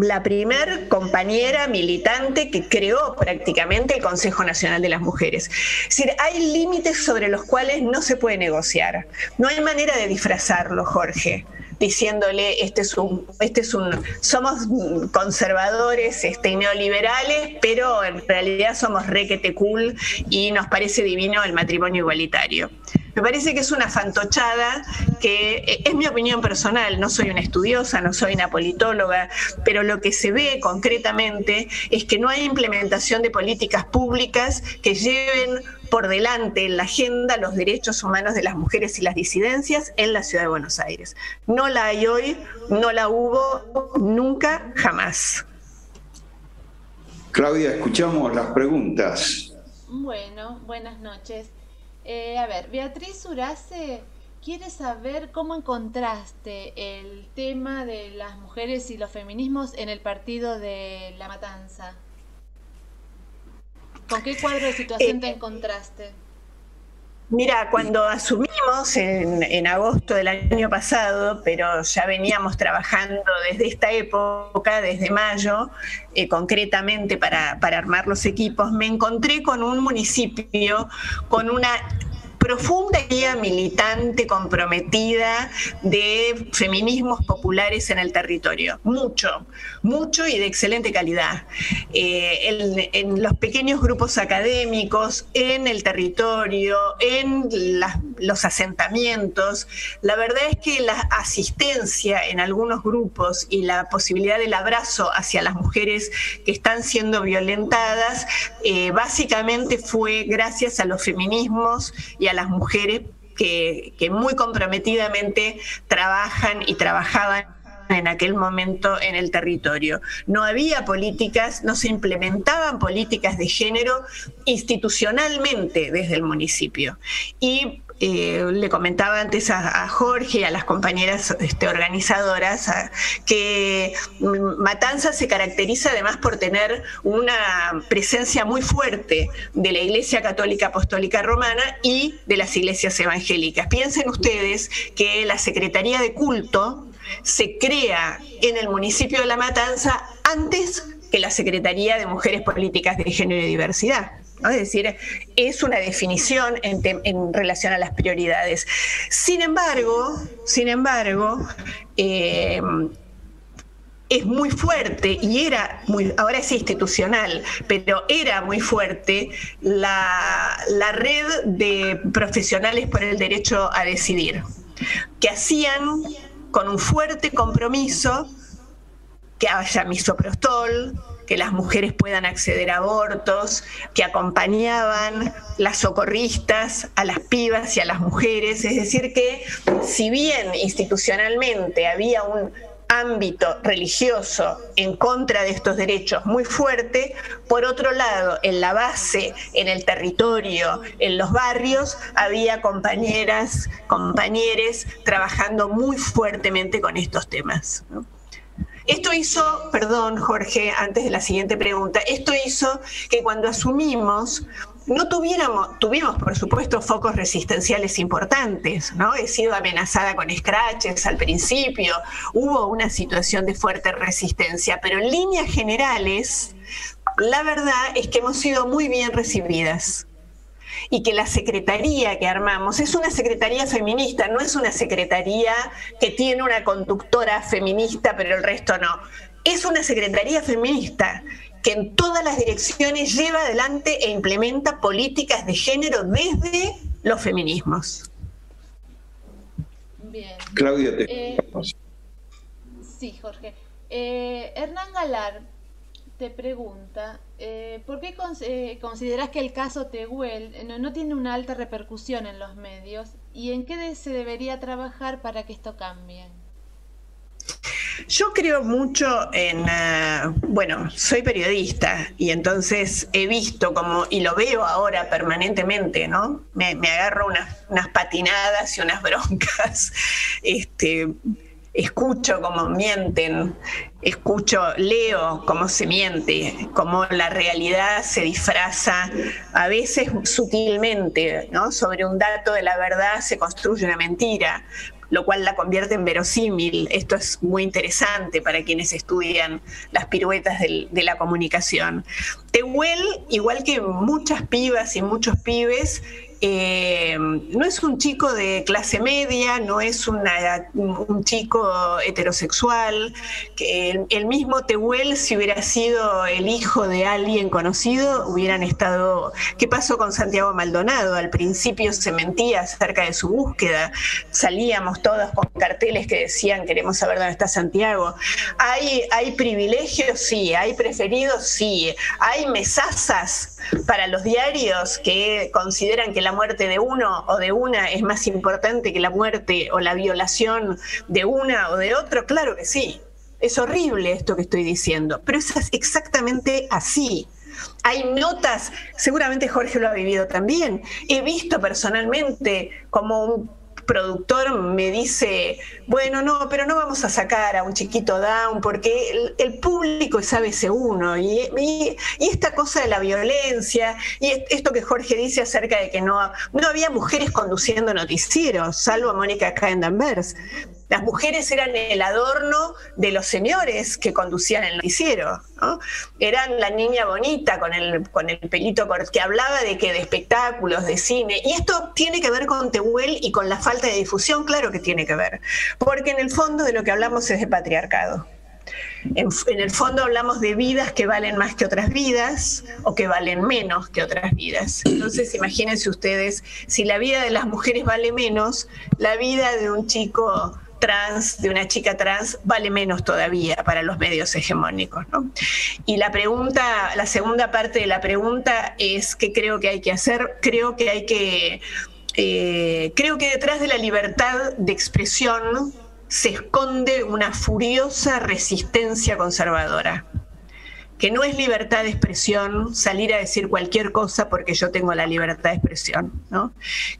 la primer compañera militante que creó prácticamente el Consejo Nacional de las Mujeres. Es decir, hay límites sobre los cuales no se puede negociar. No hay manera de disfrazarlo, Jorge diciéndole este es un, este es un, somos conservadores, este, neoliberales, pero en realidad somos requete cool y nos parece divino el matrimonio igualitario. Me parece que es una fantochada que eh, es mi opinión personal, no soy una estudiosa, no soy una politóloga, pero lo que se ve concretamente es que no hay implementación de políticas públicas que lleven por delante en la agenda los derechos humanos de las mujeres y las disidencias en la ciudad de Buenos Aires. No la hay hoy, no la hubo nunca, jamás. Claudia, escuchamos las preguntas. Bueno, buenas noches. Eh, a ver, Beatriz Urace quiere saber cómo encontraste el tema de las mujeres y los feminismos en el partido de La Matanza. ¿Con qué cuadro de situación te eh, encontraste? Mira, cuando asumimos en, agosto del año pasado, pero ya veníamos trabajando desde esta época, desde mayo, eh, concretamente para armar los equipos, me encontré con un municipio con una profunda guía militante, comprometida de feminismos populares en el territorio. Mucho, mucho y de excelente calidad. Eh, en, los pequeños grupos académicos, en el territorio, en los asentamientos, la verdad es que la asistencia en algunos grupos y la posibilidad del abrazo hacia las mujeres que están siendo violentadas, eh, básicamente fue gracias a los feminismos y a las mujeres que, muy comprometidamente trabajan y trabajaban en aquel momento en el territorio. No había políticas, no se implementaban políticas de género institucionalmente desde el municipio. Y eh, le comentaba antes a, Jorge y a las compañeras este, organizadoras que Matanza se caracteriza además por tener una presencia muy fuerte de la Iglesia Católica Apostólica Romana y de las iglesias evangélicas. Piensen ustedes que la Secretaría de Culto se crea en el municipio de La Matanza antes que la Secretaría de Mujeres Políticas de Género y Diversidad. Es decir, es una definición en, relación a las prioridades. Sin embargo, sin embargo, eh, es muy fuerte y era muy, ahora es institucional, pero era muy fuerte la, la red de profesionales por el derecho a decidir, que hacían con un fuerte compromiso que haya misoprostol, que las mujeres puedan acceder a abortos, que acompañaban las socorristas a las pibas y a las mujeres. Es decir, que si bien institucionalmente había un ámbito religioso en contra de estos derechos muy fuerte, por otro lado, en la base, en el territorio, en los barrios, había compañeras, compañeros trabajando muy fuertemente con estos temas. Esto hizo, perdón Jorge, antes de la siguiente pregunta, esto hizo que cuando asumimos no tuviéramos, tuvimos por supuesto focos resistenciales importantes, ¿no? He sido amenazada con scratches al principio, hubo una situación de fuerte resistencia, pero en líneas generales la verdad es que hemos sido muy bien recibidas y que la secretaría que armamos es una secretaría feminista, no es una secretaría que tiene una conductora feminista, pero el resto no. Es una secretaría feminista que en todas las direcciones lleva adelante e implementa políticas de género desde los feminismos. Bien. Claudia, te... Eh, sí, Jorge. Eh, Hernán Galar te pregunta, eh, ¿por qué consideras que el caso Tehuel no, tiene una alta repercusión en los medios y en qué se debería trabajar para que esto cambie? Yo creo mucho en, bueno, soy periodista y entonces he visto como, y lo veo ahora permanentemente, ¿no? Me, agarro unas, unas, patinadas y unas broncas, este, escucho cómo mienten, escucho, leo cómo se miente, cómo la realidad se disfraza, a veces sutilmente, ¿no? Sobre un dato de la verdad se construye una mentira, lo cual la convierte en verosímil. Esto es muy interesante para quienes estudian las piruetas de la comunicación. Tehuel, igual que muchas pibas y muchos pibes, eh, no es un chico de clase media, no es un chico heterosexual, que el, mismo Tehuel, si hubiera sido el hijo de alguien conocido, hubieran estado... ¿Qué pasó con Santiago Maldonado? Al principio se mentía acerca de su búsqueda, salíamos todos con carteles que decían queremos saber dónde está Santiago. ¿Hay, privilegios? Sí. ¿Hay preferidos? Sí. ¿Hay mesazas para los diarios que consideran que la muerte de uno o de una es más importante que la muerte o la violación de una o de otro? Claro que sí. Es horrible esto que estoy diciendo, pero es exactamente así. Hay notas, seguramente Jorge lo ha vivido también. He visto personalmente como un productor me dice, bueno, no, pero no vamos a sacar a un chiquito down porque el, público es ABC1 y, y, esta cosa de la violencia y esto que Jorge dice acerca de que no, no había mujeres conduciendo noticieros, salvo Mónica Danvers. Las mujeres eran el adorno de los señores que conducían el noticiero. Eran la niña bonita con el, con el pelito que hablaba de que de espectáculos, de cine. Y esto tiene que ver con Tehuel y con la falta de difusión, claro que tiene que ver. Porque en el fondo de lo que hablamos es de patriarcado. En, en, el fondo hablamos de vidas que valen más que otras vidas o que valen menos que otras vidas. Entonces imagínense ustedes, si la vida de las mujeres vale menos, la vida de un chico trans, de una chica trans, vale menos todavía para los medios hegemónicos. Y la pregunta, la segunda parte de la pregunta es qué creo que hay que hacer. Creo que hay que, eh, creo que detrás de la libertad de expresión se esconde una furiosa resistencia conservadora que no es libertad de expresión salir a decir cualquier cosa porque yo tengo la libertad de expresión. ¿no?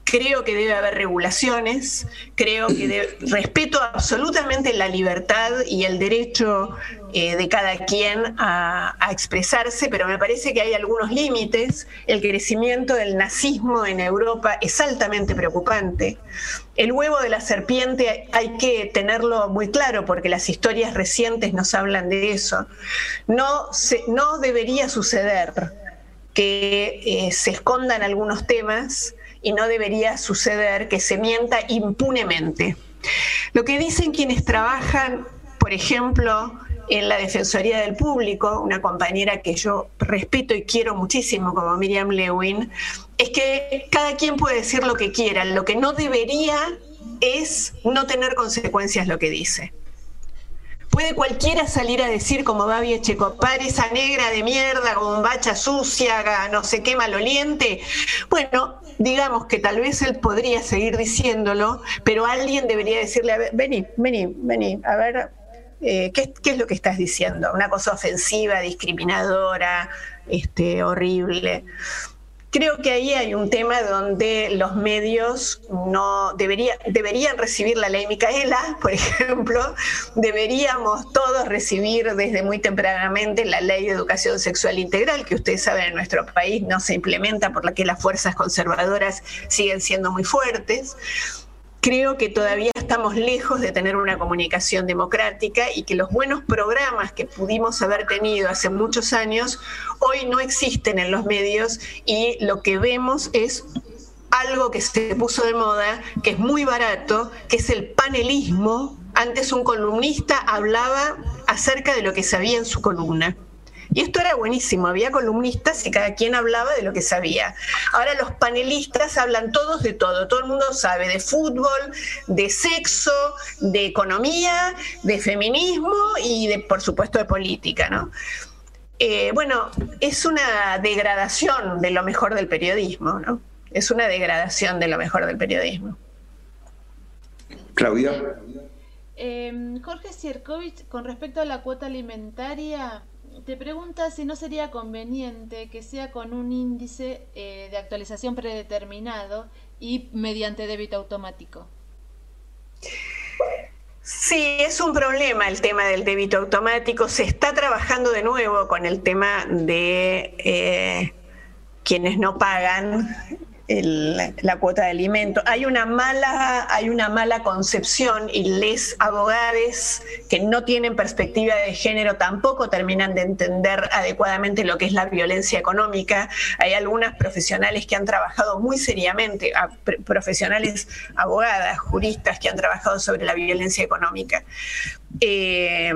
Creo que debe haber regulaciones, creo que respeto absolutamente la libertad y el derecho eh, de cada quien a, expresarse, pero me parece que hay algunos límites. El crecimiento del nazismo en Europa es altamente preocupante. El huevo de la serpiente hay que tenerlo muy claro porque las historias recientes nos hablan de eso. No, no debería suceder que eh, se escondan algunos temas y no debería suceder que se mienta impunemente. Lo que dicen quienes trabajan, por ejemplo, en la Defensoría del Público, una compañera que yo respeto y quiero muchísimo como Miriam Lewin, es que cada quien puede decir lo que quiera, lo que no debería es no tener consecuencias lo que dice. Puede cualquiera salir a decir como Babi Echecopar, esa negra de mierda, con bacha sucia, no sé qué maloliente. Bueno, digamos que tal vez él podría seguir diciéndolo, pero alguien debería decirle, a ver, vení, vení, vení, a ver, eh, ¿qué, es lo que estás diciendo? Una cosa ofensiva, discriminadora, este, horrible. Creo que ahí hay un tema donde los medios no debería, deberían recibir la ley Micaela, por ejemplo, deberíamos todos recibir desde muy tempranamente la ley de educación sexual integral, que ustedes saben en nuestro país no se implementa por la que las fuerzas conservadoras siguen siendo muy fuertes creo que todavía estamos lejos de tener una comunicación democrática y que los buenos programas que pudimos haber tenido hace muchos años hoy no existen en los medios y lo que vemos es algo que se puso de moda, que es muy barato, que es el panelismo. Antes un columnista hablaba acerca de lo que sabía en su columna. Y esto era buenísimo, había columnistas y cada quien hablaba de lo que sabía. Ahora los panelistas hablan todos de todo, todo el mundo sabe de fútbol, de sexo, de economía, de feminismo y de, por supuesto, de política, ¿no? Eh, bueno, es una degradación de lo mejor del periodismo, ¿no? Es una degradación de lo mejor del periodismo. Claudia. Em, Jorge Sierkovich, con respecto a la cuota alimentaria, te pregunta si no sería conveniente que sea con un índice eh, de actualización predeterminado y mediante débito automático. Sí, es un problema el tema del débito automático. Se está trabajando de nuevo con el tema de eh, quienes no pagan la cuota de alimento. Hay una mala, hay una mala concepción y les abogados que no tienen perspectiva de género tampoco terminan de entender adecuadamente lo que es la violencia económica. Hay algunas profesionales que han trabajado muy seriamente, profesionales abogadas, juristas que han trabajado sobre la violencia económica. Eh,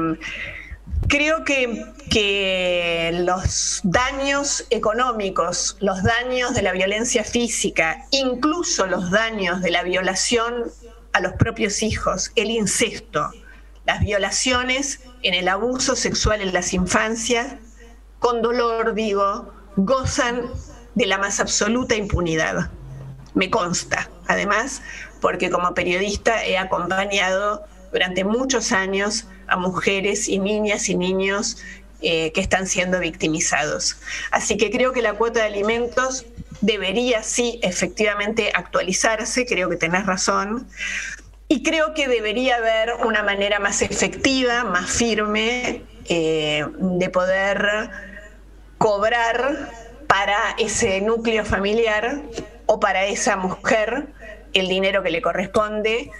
Creo que, los daños económicos, los daños de la violencia física, incluso los daños de la violación a los propios hijos, el incesto, las violaciones en el abuso sexual en las infancias, con dolor digo, gozan de la más absoluta impunidad. Me consta, además, porque como periodista he acompañado durante muchos años a mujeres y niñas y niños eh, que están siendo victimizados. Así que creo que la cuota de alimentos debería sí efectivamente actualizarse, creo que tenés razón, y creo que debería haber una manera más efectiva, más firme eh, de poder cobrar para ese núcleo familiar o para esa mujer el dinero que le corresponde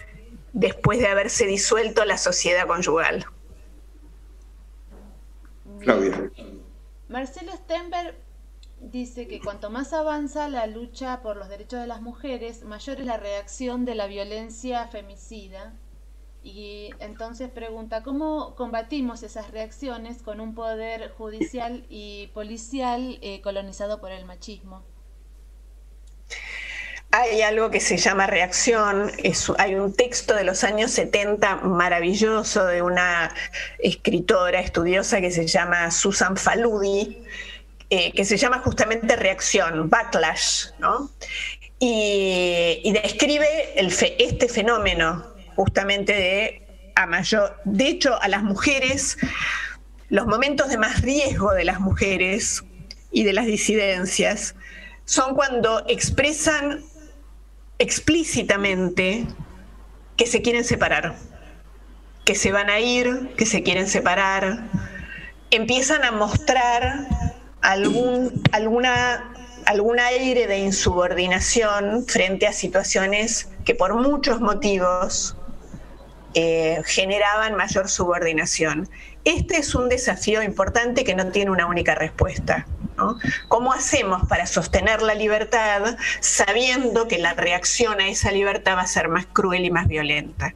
después de haberse disuelto la sociedad conyugal. Claudia. Marcelo Stenberg dice que cuanto más avanza la lucha por los derechos de las mujeres, mayor es la reacción de la violencia femicida. Y entonces pregunta, ¿cómo combatimos esas reacciones con un poder judicial y policial eh, colonizado por el machismo? Hay algo que se llama reacción, hay un texto de los años 70 maravilloso de una escritora estudiosa que se llama Susan Faludi, eh, que se llama justamente reacción, backlash, ¿no? y, describe este fenómeno justamente de a mayor, de hecho a las mujeres, los momentos de más riesgo de las mujeres y de las disidencias son cuando expresan explícitamente que se quieren separar, que se van a ir, que se quieren separar, empiezan a mostrar algún, alguna, algún aire de insubordinación frente a situaciones que por muchos motivos eh, generaban mayor subordinación. Este es un desafío importante que no tiene una única respuesta. ¿Cómo hacemos para sostener la libertad sabiendo que la reacción a esa libertad va a ser más cruel y más violenta?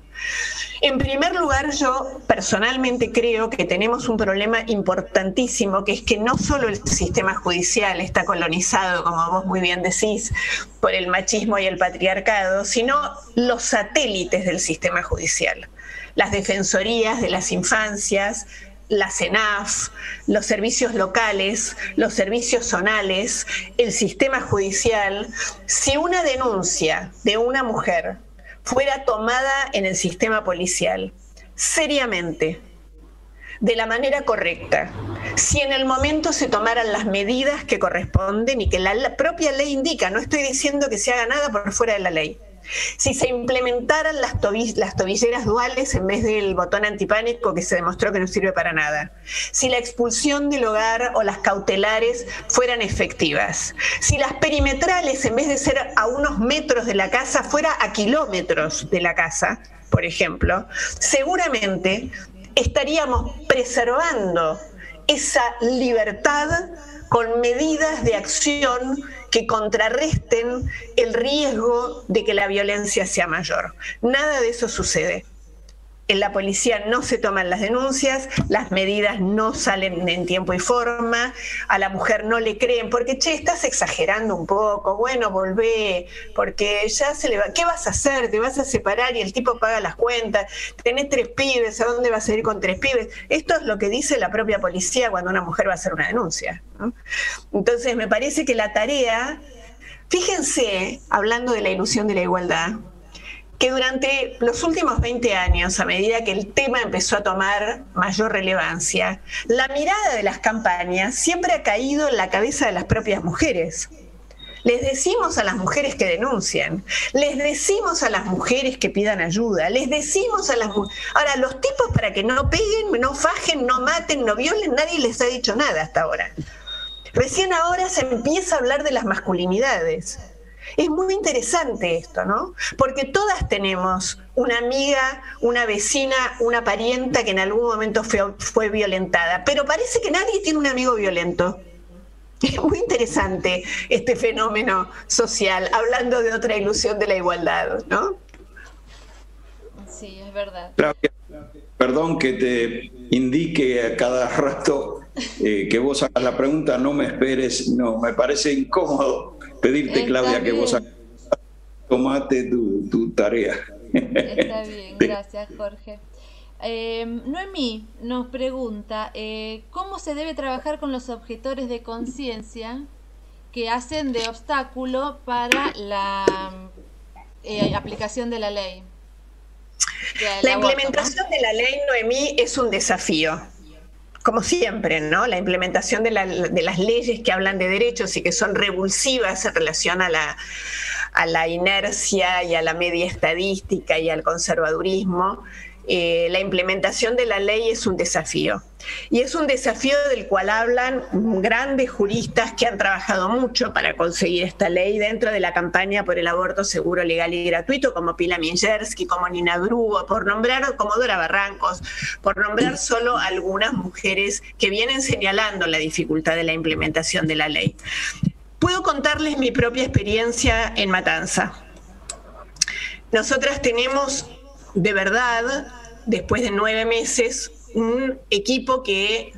En primer lugar, yo personalmente creo que tenemos un problema importantísimo, que es que no solo el sistema judicial está colonizado, como vos muy bien decís, por el machismo y el patriarcado, sino los satélites del sistema judicial las defensorías de las infancias, la CENAF, los servicios locales, los servicios zonales, el sistema judicial, si una denuncia de una mujer fuera tomada en el sistema policial seriamente, de la manera correcta, si en el momento se tomaran las medidas que corresponden y que la propia ley indica, no estoy diciendo que se haga nada por fuera de la ley, si se implementaran las, tobilleras duales en vez del botón antipánico que se demostró que no sirve para nada, si la expulsión del hogar o las cautelares fueran efectivas, si las perimetrales en vez de ser a unos metros de la casa fuera a kilómetros de la casa, por ejemplo, seguramente estaríamos preservando esa libertad con medidas de acción que contrarresten el riesgo de que la violencia sea mayor. Nada de eso sucede la policía no se toman las denuncias, las medidas no salen en tiempo y forma, a la mujer no le creen, porque, che, estás exagerando un poco, bueno, volvé, porque ya se le va, ¿qué vas a hacer? Te vas a separar y el tipo paga las cuentas, tenés tres pibes, ¿a dónde vas a ir con tres pibes? Esto es lo que dice la propia policía cuando una mujer va a hacer una denuncia. Entonces, me parece que la tarea, fíjense, hablando de la ilusión de la igualdad, que durante los últimos 20 años, a medida que el tema empezó a tomar mayor relevancia, la mirada de las campañas siempre ha caído en la cabeza de las propias mujeres. Les decimos a las mujeres que denuncian, les decimos a las mujeres que pidan ayuda, les decimos a las Ahora, los tipos para que no peguen, no fajen, no maten, no violen, nadie les ha dicho nada hasta ahora. Recién ahora se empieza a hablar de las masculinidades. Es muy interesante esto, ¿no? Porque todas tenemos una amiga, una vecina, una parienta que en algún momento fue, violentada, pero parece que nadie tiene un amigo violento. Es muy interesante este fenómeno social, hablando de otra ilusión de la igualdad, ¿no? Sí, es verdad. perdón que te indique a cada rato eh, que vos hagas la pregunta, no me esperes, no, me parece incómodo pedirte, Claudia, que vos tomate tu, tu, tarea. Está bien, gracias, Jorge. Eh, Noemí nos pregunta, eh, ¿cómo se debe trabajar con los objetores de conciencia que hacen de obstáculo para la eh, aplicación de la ley? la implementación de la ley, Noemí, es un desafío como siempre, ¿no? La implementación de, las leyes que hablan de derechos y que son revulsivas en relación a la, a la inercia y a la media estadística y al conservadurismo, eh, la implementación de la ley es un desafío. Y es un desafío del cual hablan grandes juristas que han trabajado mucho para conseguir esta ley dentro de la campaña por el aborto seguro, legal y gratuito, como Pila Minjersky, como Nina Brugo, por nombrar, como Dora Barrancos, por nombrar solo algunas mujeres que vienen señalando la dificultad de la implementación de la ley. Puedo contarles mi propia experiencia en Matanza. Nosotras tenemos de verdad, después de nueve meses, un equipo que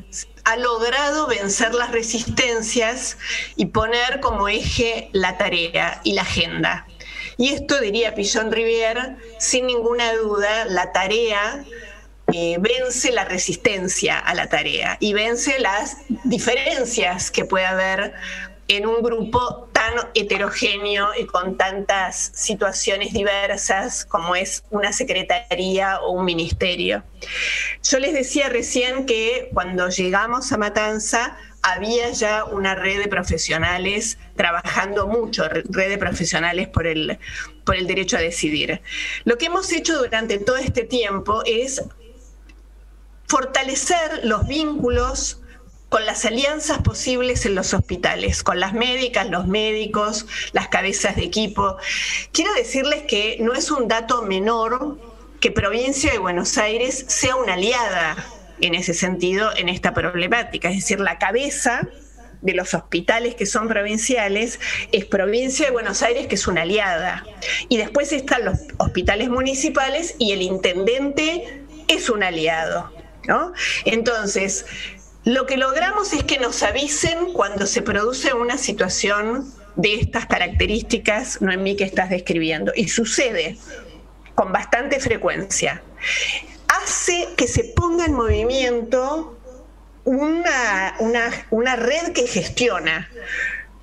ha logrado vencer las resistencias y poner como eje la tarea y la agenda. Y esto, diría Pillon Rivière, sin ninguna duda, la tarea eh, vence la resistencia a la tarea y vence las diferencias que puede haber en un grupo tan heterogéneo y con tantas situaciones diversas como es una secretaría o un ministerio. Yo les decía recién que cuando llegamos a Matanza había ya una red de profesionales trabajando mucho, red de profesionales por el, por el derecho a decidir. Lo que hemos hecho durante todo este tiempo es fortalecer los vínculos con las alianzas posibles en los hospitales, con las médicas, los médicos, las cabezas de equipo. Quiero decirles que no es un dato menor que Provincia de Buenos Aires sea una aliada en ese sentido en esta problemática, es decir, la cabeza de los hospitales que son provinciales es Provincia de Buenos Aires, que es una aliada. Y después están los hospitales municipales y el intendente es un aliado. ¿no? Entonces, lo que logramos es que nos avisen cuando se produce una situación de estas características, no en mí que estás describiendo, y sucede con bastante frecuencia. Hace que se ponga en movimiento una, una red que gestiona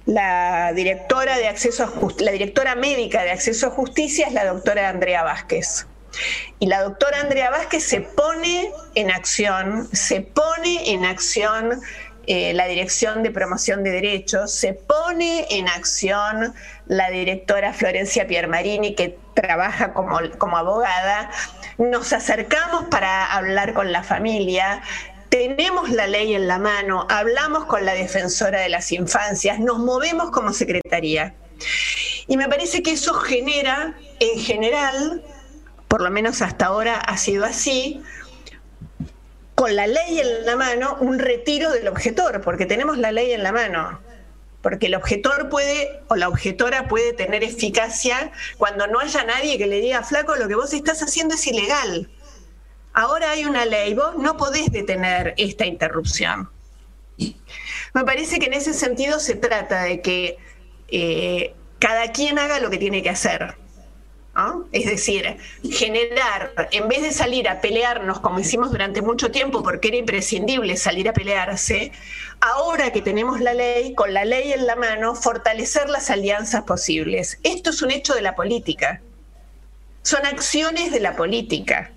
la directora de acceso a la directora médica de acceso a justicia es la doctora Andrea Vázquez. Y la doctora Andrea Vázquez se pone en acción, se pone en acción eh, la Dirección de Promoción de Derechos, se pone en acción la directora Florencia Piermarini, que trabaja como, como abogada, nos acercamos para hablar con la familia, tenemos la ley en la mano, hablamos con la defensora de las infancias, nos movemos como secretaría. Y me parece que eso genera, en general, por lo menos hasta ahora ha sido así, con la ley en la mano, un retiro del objetor, porque tenemos la ley en la mano. Porque el objetor puede, o la objetora puede tener eficacia cuando no haya nadie que le diga, flaco, lo que vos estás haciendo es ilegal. Ahora hay una ley, vos no podés detener esta interrupción. Me parece que en ese sentido se trata de que eh, cada quien haga lo que tiene que hacer. Es decir, generar, en vez de salir a pelearnos como hicimos durante mucho tiempo porque era imprescindible salir a pelearse, ahora que tenemos la ley, con la ley en la mano, fortalecer las alianzas posibles. Esto es un hecho de la política. Son acciones de la política.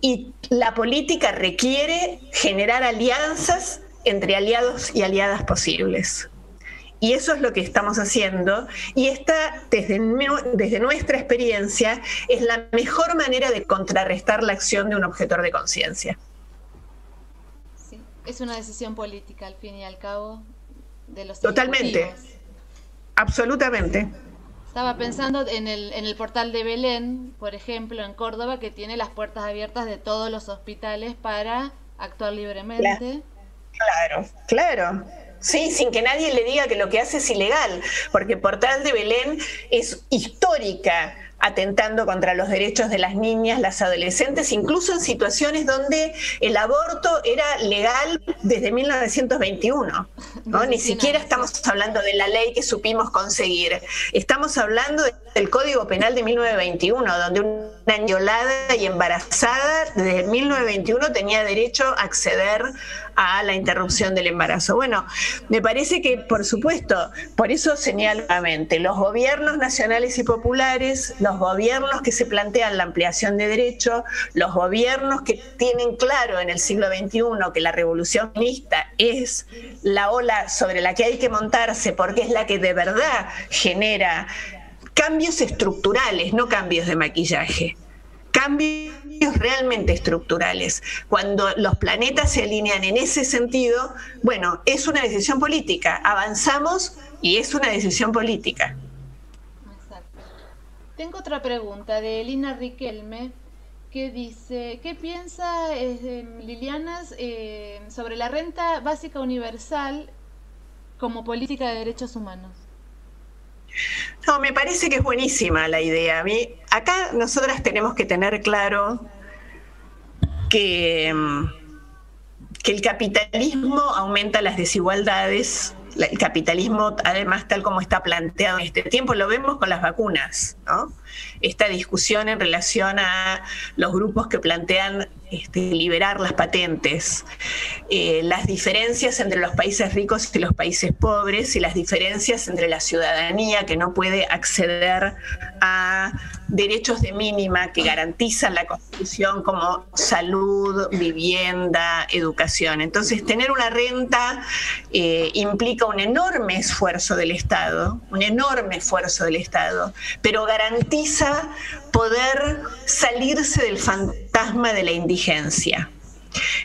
Y la política requiere generar alianzas entre aliados y aliadas posibles. Y eso es lo que estamos haciendo. Y esta, desde, desde nuestra experiencia, es la mejor manera de contrarrestar la acción de un objetor de conciencia. Sí, es una decisión política, al fin y al cabo, de los Totalmente. Absolutamente. Estaba pensando en el, en el portal de Belén, por ejemplo, en Córdoba, que tiene las puertas abiertas de todos los hospitales para actuar libremente. Claro, claro. Sí, sin que nadie le diga que lo que hace es ilegal, porque Portal de Belén es histórica atentando contra los derechos de las niñas, las adolescentes, incluso en situaciones donde el aborto era legal desde 1921. ¿no? Ni siquiera estamos hablando de la ley que supimos conseguir. Estamos hablando del Código Penal de 1921, donde una violada y embarazada desde 1921 tenía derecho a acceder a la interrupción del embarazo. Bueno, me parece que, por supuesto, por eso señalo nuevamente, los gobiernos nacionales y populares, los gobiernos que se plantean la ampliación de derechos, los gobiernos que tienen claro en el siglo XXI que la revolución feminista es la ola sobre la que hay que montarse porque es la que de verdad genera cambios estructurales, no cambios de maquillaje cambios realmente estructurales. Cuando los planetas se alinean en ese sentido, bueno, es una decisión política. Avanzamos y es una decisión política. Tengo otra pregunta de Elina Riquelme que dice, ¿qué piensa eh, Liliana eh, sobre la renta básica universal como política de derechos humanos? No, me parece que es buenísima la idea. A mí, acá nosotras tenemos que tener claro que, mm, que el capitalismo aumenta las desigualdades el capitalismo, además, tal como está planteado en este tiempo, lo vemos con las vacunas, ¿no? Esta discusión en relación a los grupos que plantean este, liberar las patentes, eh, las diferencias entre los países ricos y los países pobres y las diferencias entre la ciudadanía que no puede acceder a derechos de mínima que garantizan la Constitución como salud, vivienda, educación. Entonces, tener una renta eh, implica un enorme esfuerzo del Estado, un enorme esfuerzo del Estado, pero garantiza poder salirse del fantasma de la indigencia.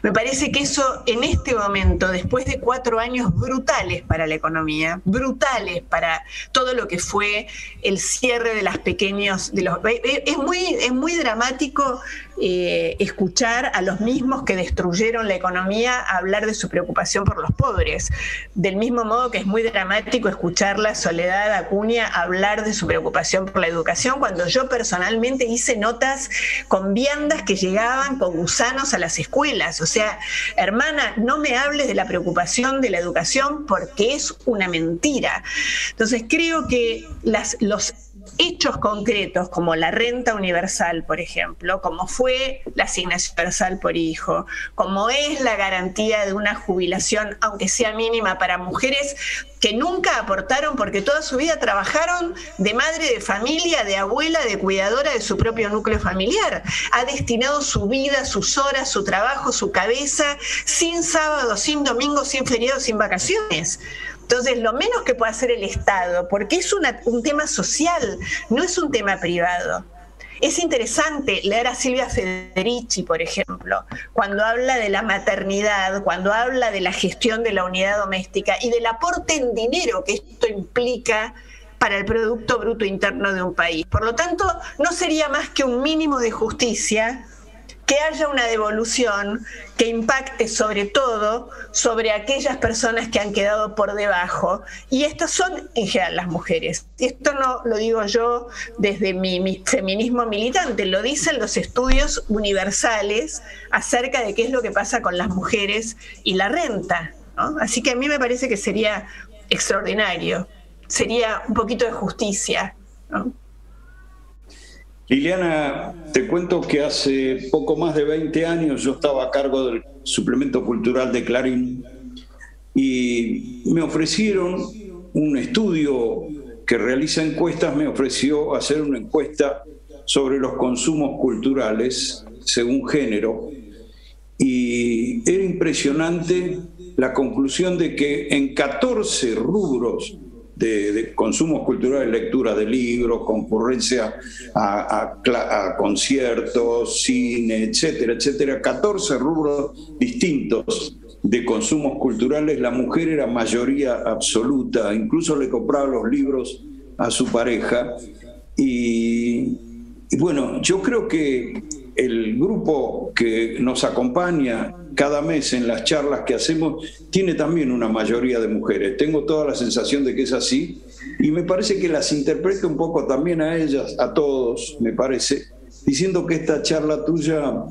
Me parece que eso en este momento, después de cuatro años brutales para la economía, brutales para todo lo que fue el cierre de las pequeños, de los, es muy, es muy dramático eh, escuchar a los mismos que destruyeron la economía hablar de su preocupación por los pobres. Del mismo modo que es muy dramático escuchar la Soledad Acuña hablar de su preocupación por la educación, cuando yo personalmente hice notas con viandas que llegaban con gusanos a las escuelas. O sea, hermana, no me hables de la preocupación de la educación porque es una mentira. Entonces creo que las, los hechos concretos como la renta universal, por ejemplo, como fue la asignación universal por hijo, como es la garantía de una jubilación, aunque sea mínima para mujeres que nunca aportaron porque toda su vida trabajaron de madre de familia, de abuela, de cuidadora de su propio núcleo familiar. Ha destinado su vida, sus horas, su trabajo, su cabeza, sin sábado, sin domingo, sin feriado, sin vacaciones. Entonces, lo menos que puede hacer el Estado, porque es un tema social, no es un tema privado. Es interesante leer a Silvia Federici, por ejemplo, cuando habla de la maternidad, cuando habla de la gestión de la unidad doméstica y del aporte en dinero que esto implica para el Producto Bruto Interno de un país. Por lo tanto, no sería más que un mínimo de justicia que haya una devolución que impacte sobre todo sobre aquellas personas que han quedado por debajo. Y estas son en general las mujeres. Y esto no lo digo yo desde mi, feminismo militante, lo dicen los estudios universales acerca de qué es lo que pasa con las mujeres y la renta. Así que a mí me parece que sería extraordinario, sería un poquito de justicia. Liliana, te cuento que hace poco más de 20 años yo estaba a cargo del suplemento cultural de Clarín y me ofrecieron un estudio que realiza encuestas, me ofreció hacer una encuesta sobre los consumos culturales según género y era impresionante la conclusión de que en 14 rubros de, consumos culturales, lectura de libros, concurrencia a, conciertos, cine, etcétera, etcétera, 14 rubros distintos de consumos culturales, la mujer era mayoría absoluta, incluso le compraba los libros a su pareja. y bueno, yo creo que el grupo que nos acompaña cada mes en las charlas que hacemos tiene también una mayoría de mujeres. Tengo toda la sensación de que es así y me parece que las interpreto un poco también a ellas, a todos, me parece, diciendo que esta charla tuya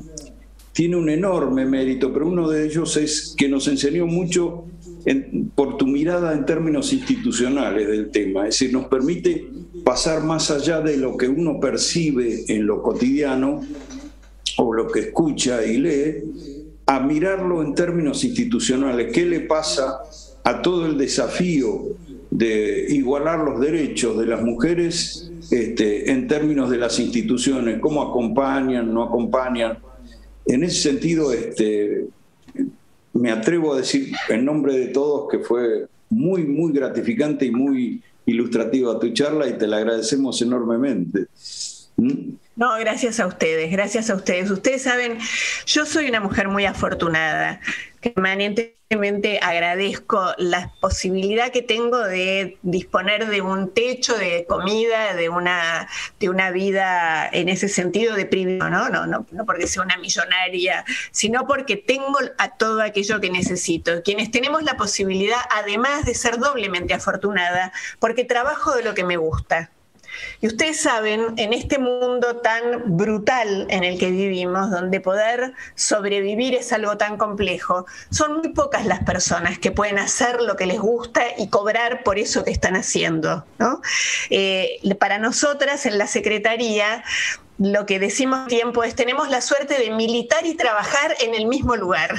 tiene un enorme mérito, pero uno de ellos es que nos enseñó mucho por tu mirada en términos institucionales del tema, es decir, nos permite pasar más allá de lo que uno percibe en lo cotidiano o lo que escucha y lee, a mirarlo en términos institucionales. ¿Qué le pasa a todo el desafío de igualar los derechos de las mujeres este, en términos de las instituciones? ¿Cómo acompañan, no acompañan? En ese sentido, este, me atrevo a decir en nombre de todos que fue muy, muy gratificante y muy ilustrativa tu charla y te la agradecemos enormemente. ¿Mm? No, gracias a ustedes, gracias a ustedes. Ustedes saben, yo soy una mujer muy afortunada, que permanentemente agradezco la posibilidad que tengo de disponer de un techo, de comida, de una, de una vida en ese sentido de privilegio, ¿no? No, no, no porque sea una millonaria, sino porque tengo a todo aquello que necesito. Quienes tenemos la posibilidad, además de ser doblemente afortunada, porque trabajo de lo que me gusta y ustedes saben, en este mundo tan brutal en el que vivimos, donde poder sobrevivir es algo tan complejo, son muy pocas las personas que pueden hacer lo que les gusta y cobrar por eso que están haciendo. Eh, para nosotras en la Secretaría, lo que decimos tiempo es tenemos la suerte de militar y trabajar en el mismo lugar.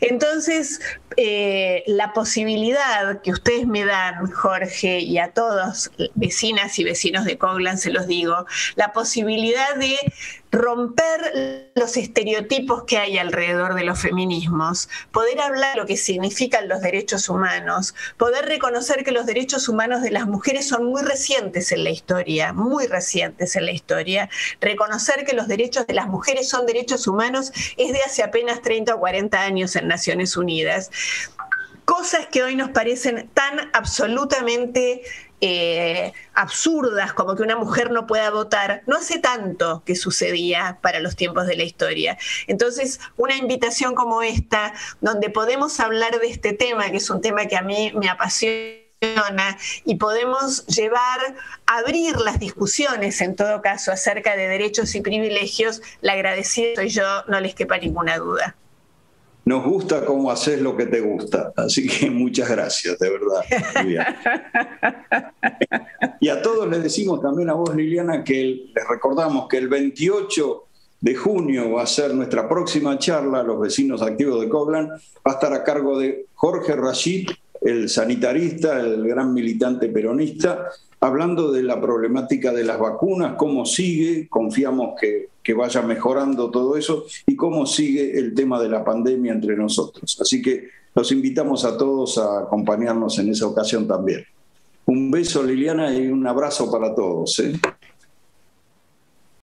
Entonces, eh, la posibilidad que ustedes me dan, Jorge, y a todos, vecinas y vecinos de Coglan, se los digo, la posibilidad de romper los estereotipos que hay alrededor de los feminismos, poder hablar lo que significan los derechos humanos, poder reconocer que los derechos humanos de las mujeres son muy recientes en la historia, muy recientes en la historia, reconocer que los derechos de las mujeres son derechos humanos es de hace apenas 30 o 40 años en Naciones Unidas. Cosas que hoy nos parecen tan absolutamente eh, absurdas como que una mujer no pueda votar, no hace tanto que sucedía para los tiempos de la historia. Entonces, una invitación como esta, donde podemos hablar de este tema, que es un tema que a mí me apasiona, y podemos llevar, abrir las discusiones en todo caso acerca de derechos y privilegios, la agradecida soy yo, no les quepa ninguna duda. Nos gusta cómo haces lo que te gusta. Así que muchas gracias, de verdad. y a todos les decimos también a vos, Liliana, que les recordamos que el 28 de junio va a ser nuestra próxima charla, los vecinos activos de Coblan, va a estar a cargo de Jorge Rashid, el sanitarista, el gran militante peronista, hablando de la problemática de las vacunas, cómo sigue, confiamos que, que, vaya mejorando todo eso y cómo sigue el tema de la pandemia entre nosotros. Así que los invitamos a todos a acompañarnos en esa ocasión también. Un beso Liliana y un abrazo para todos. ¿eh?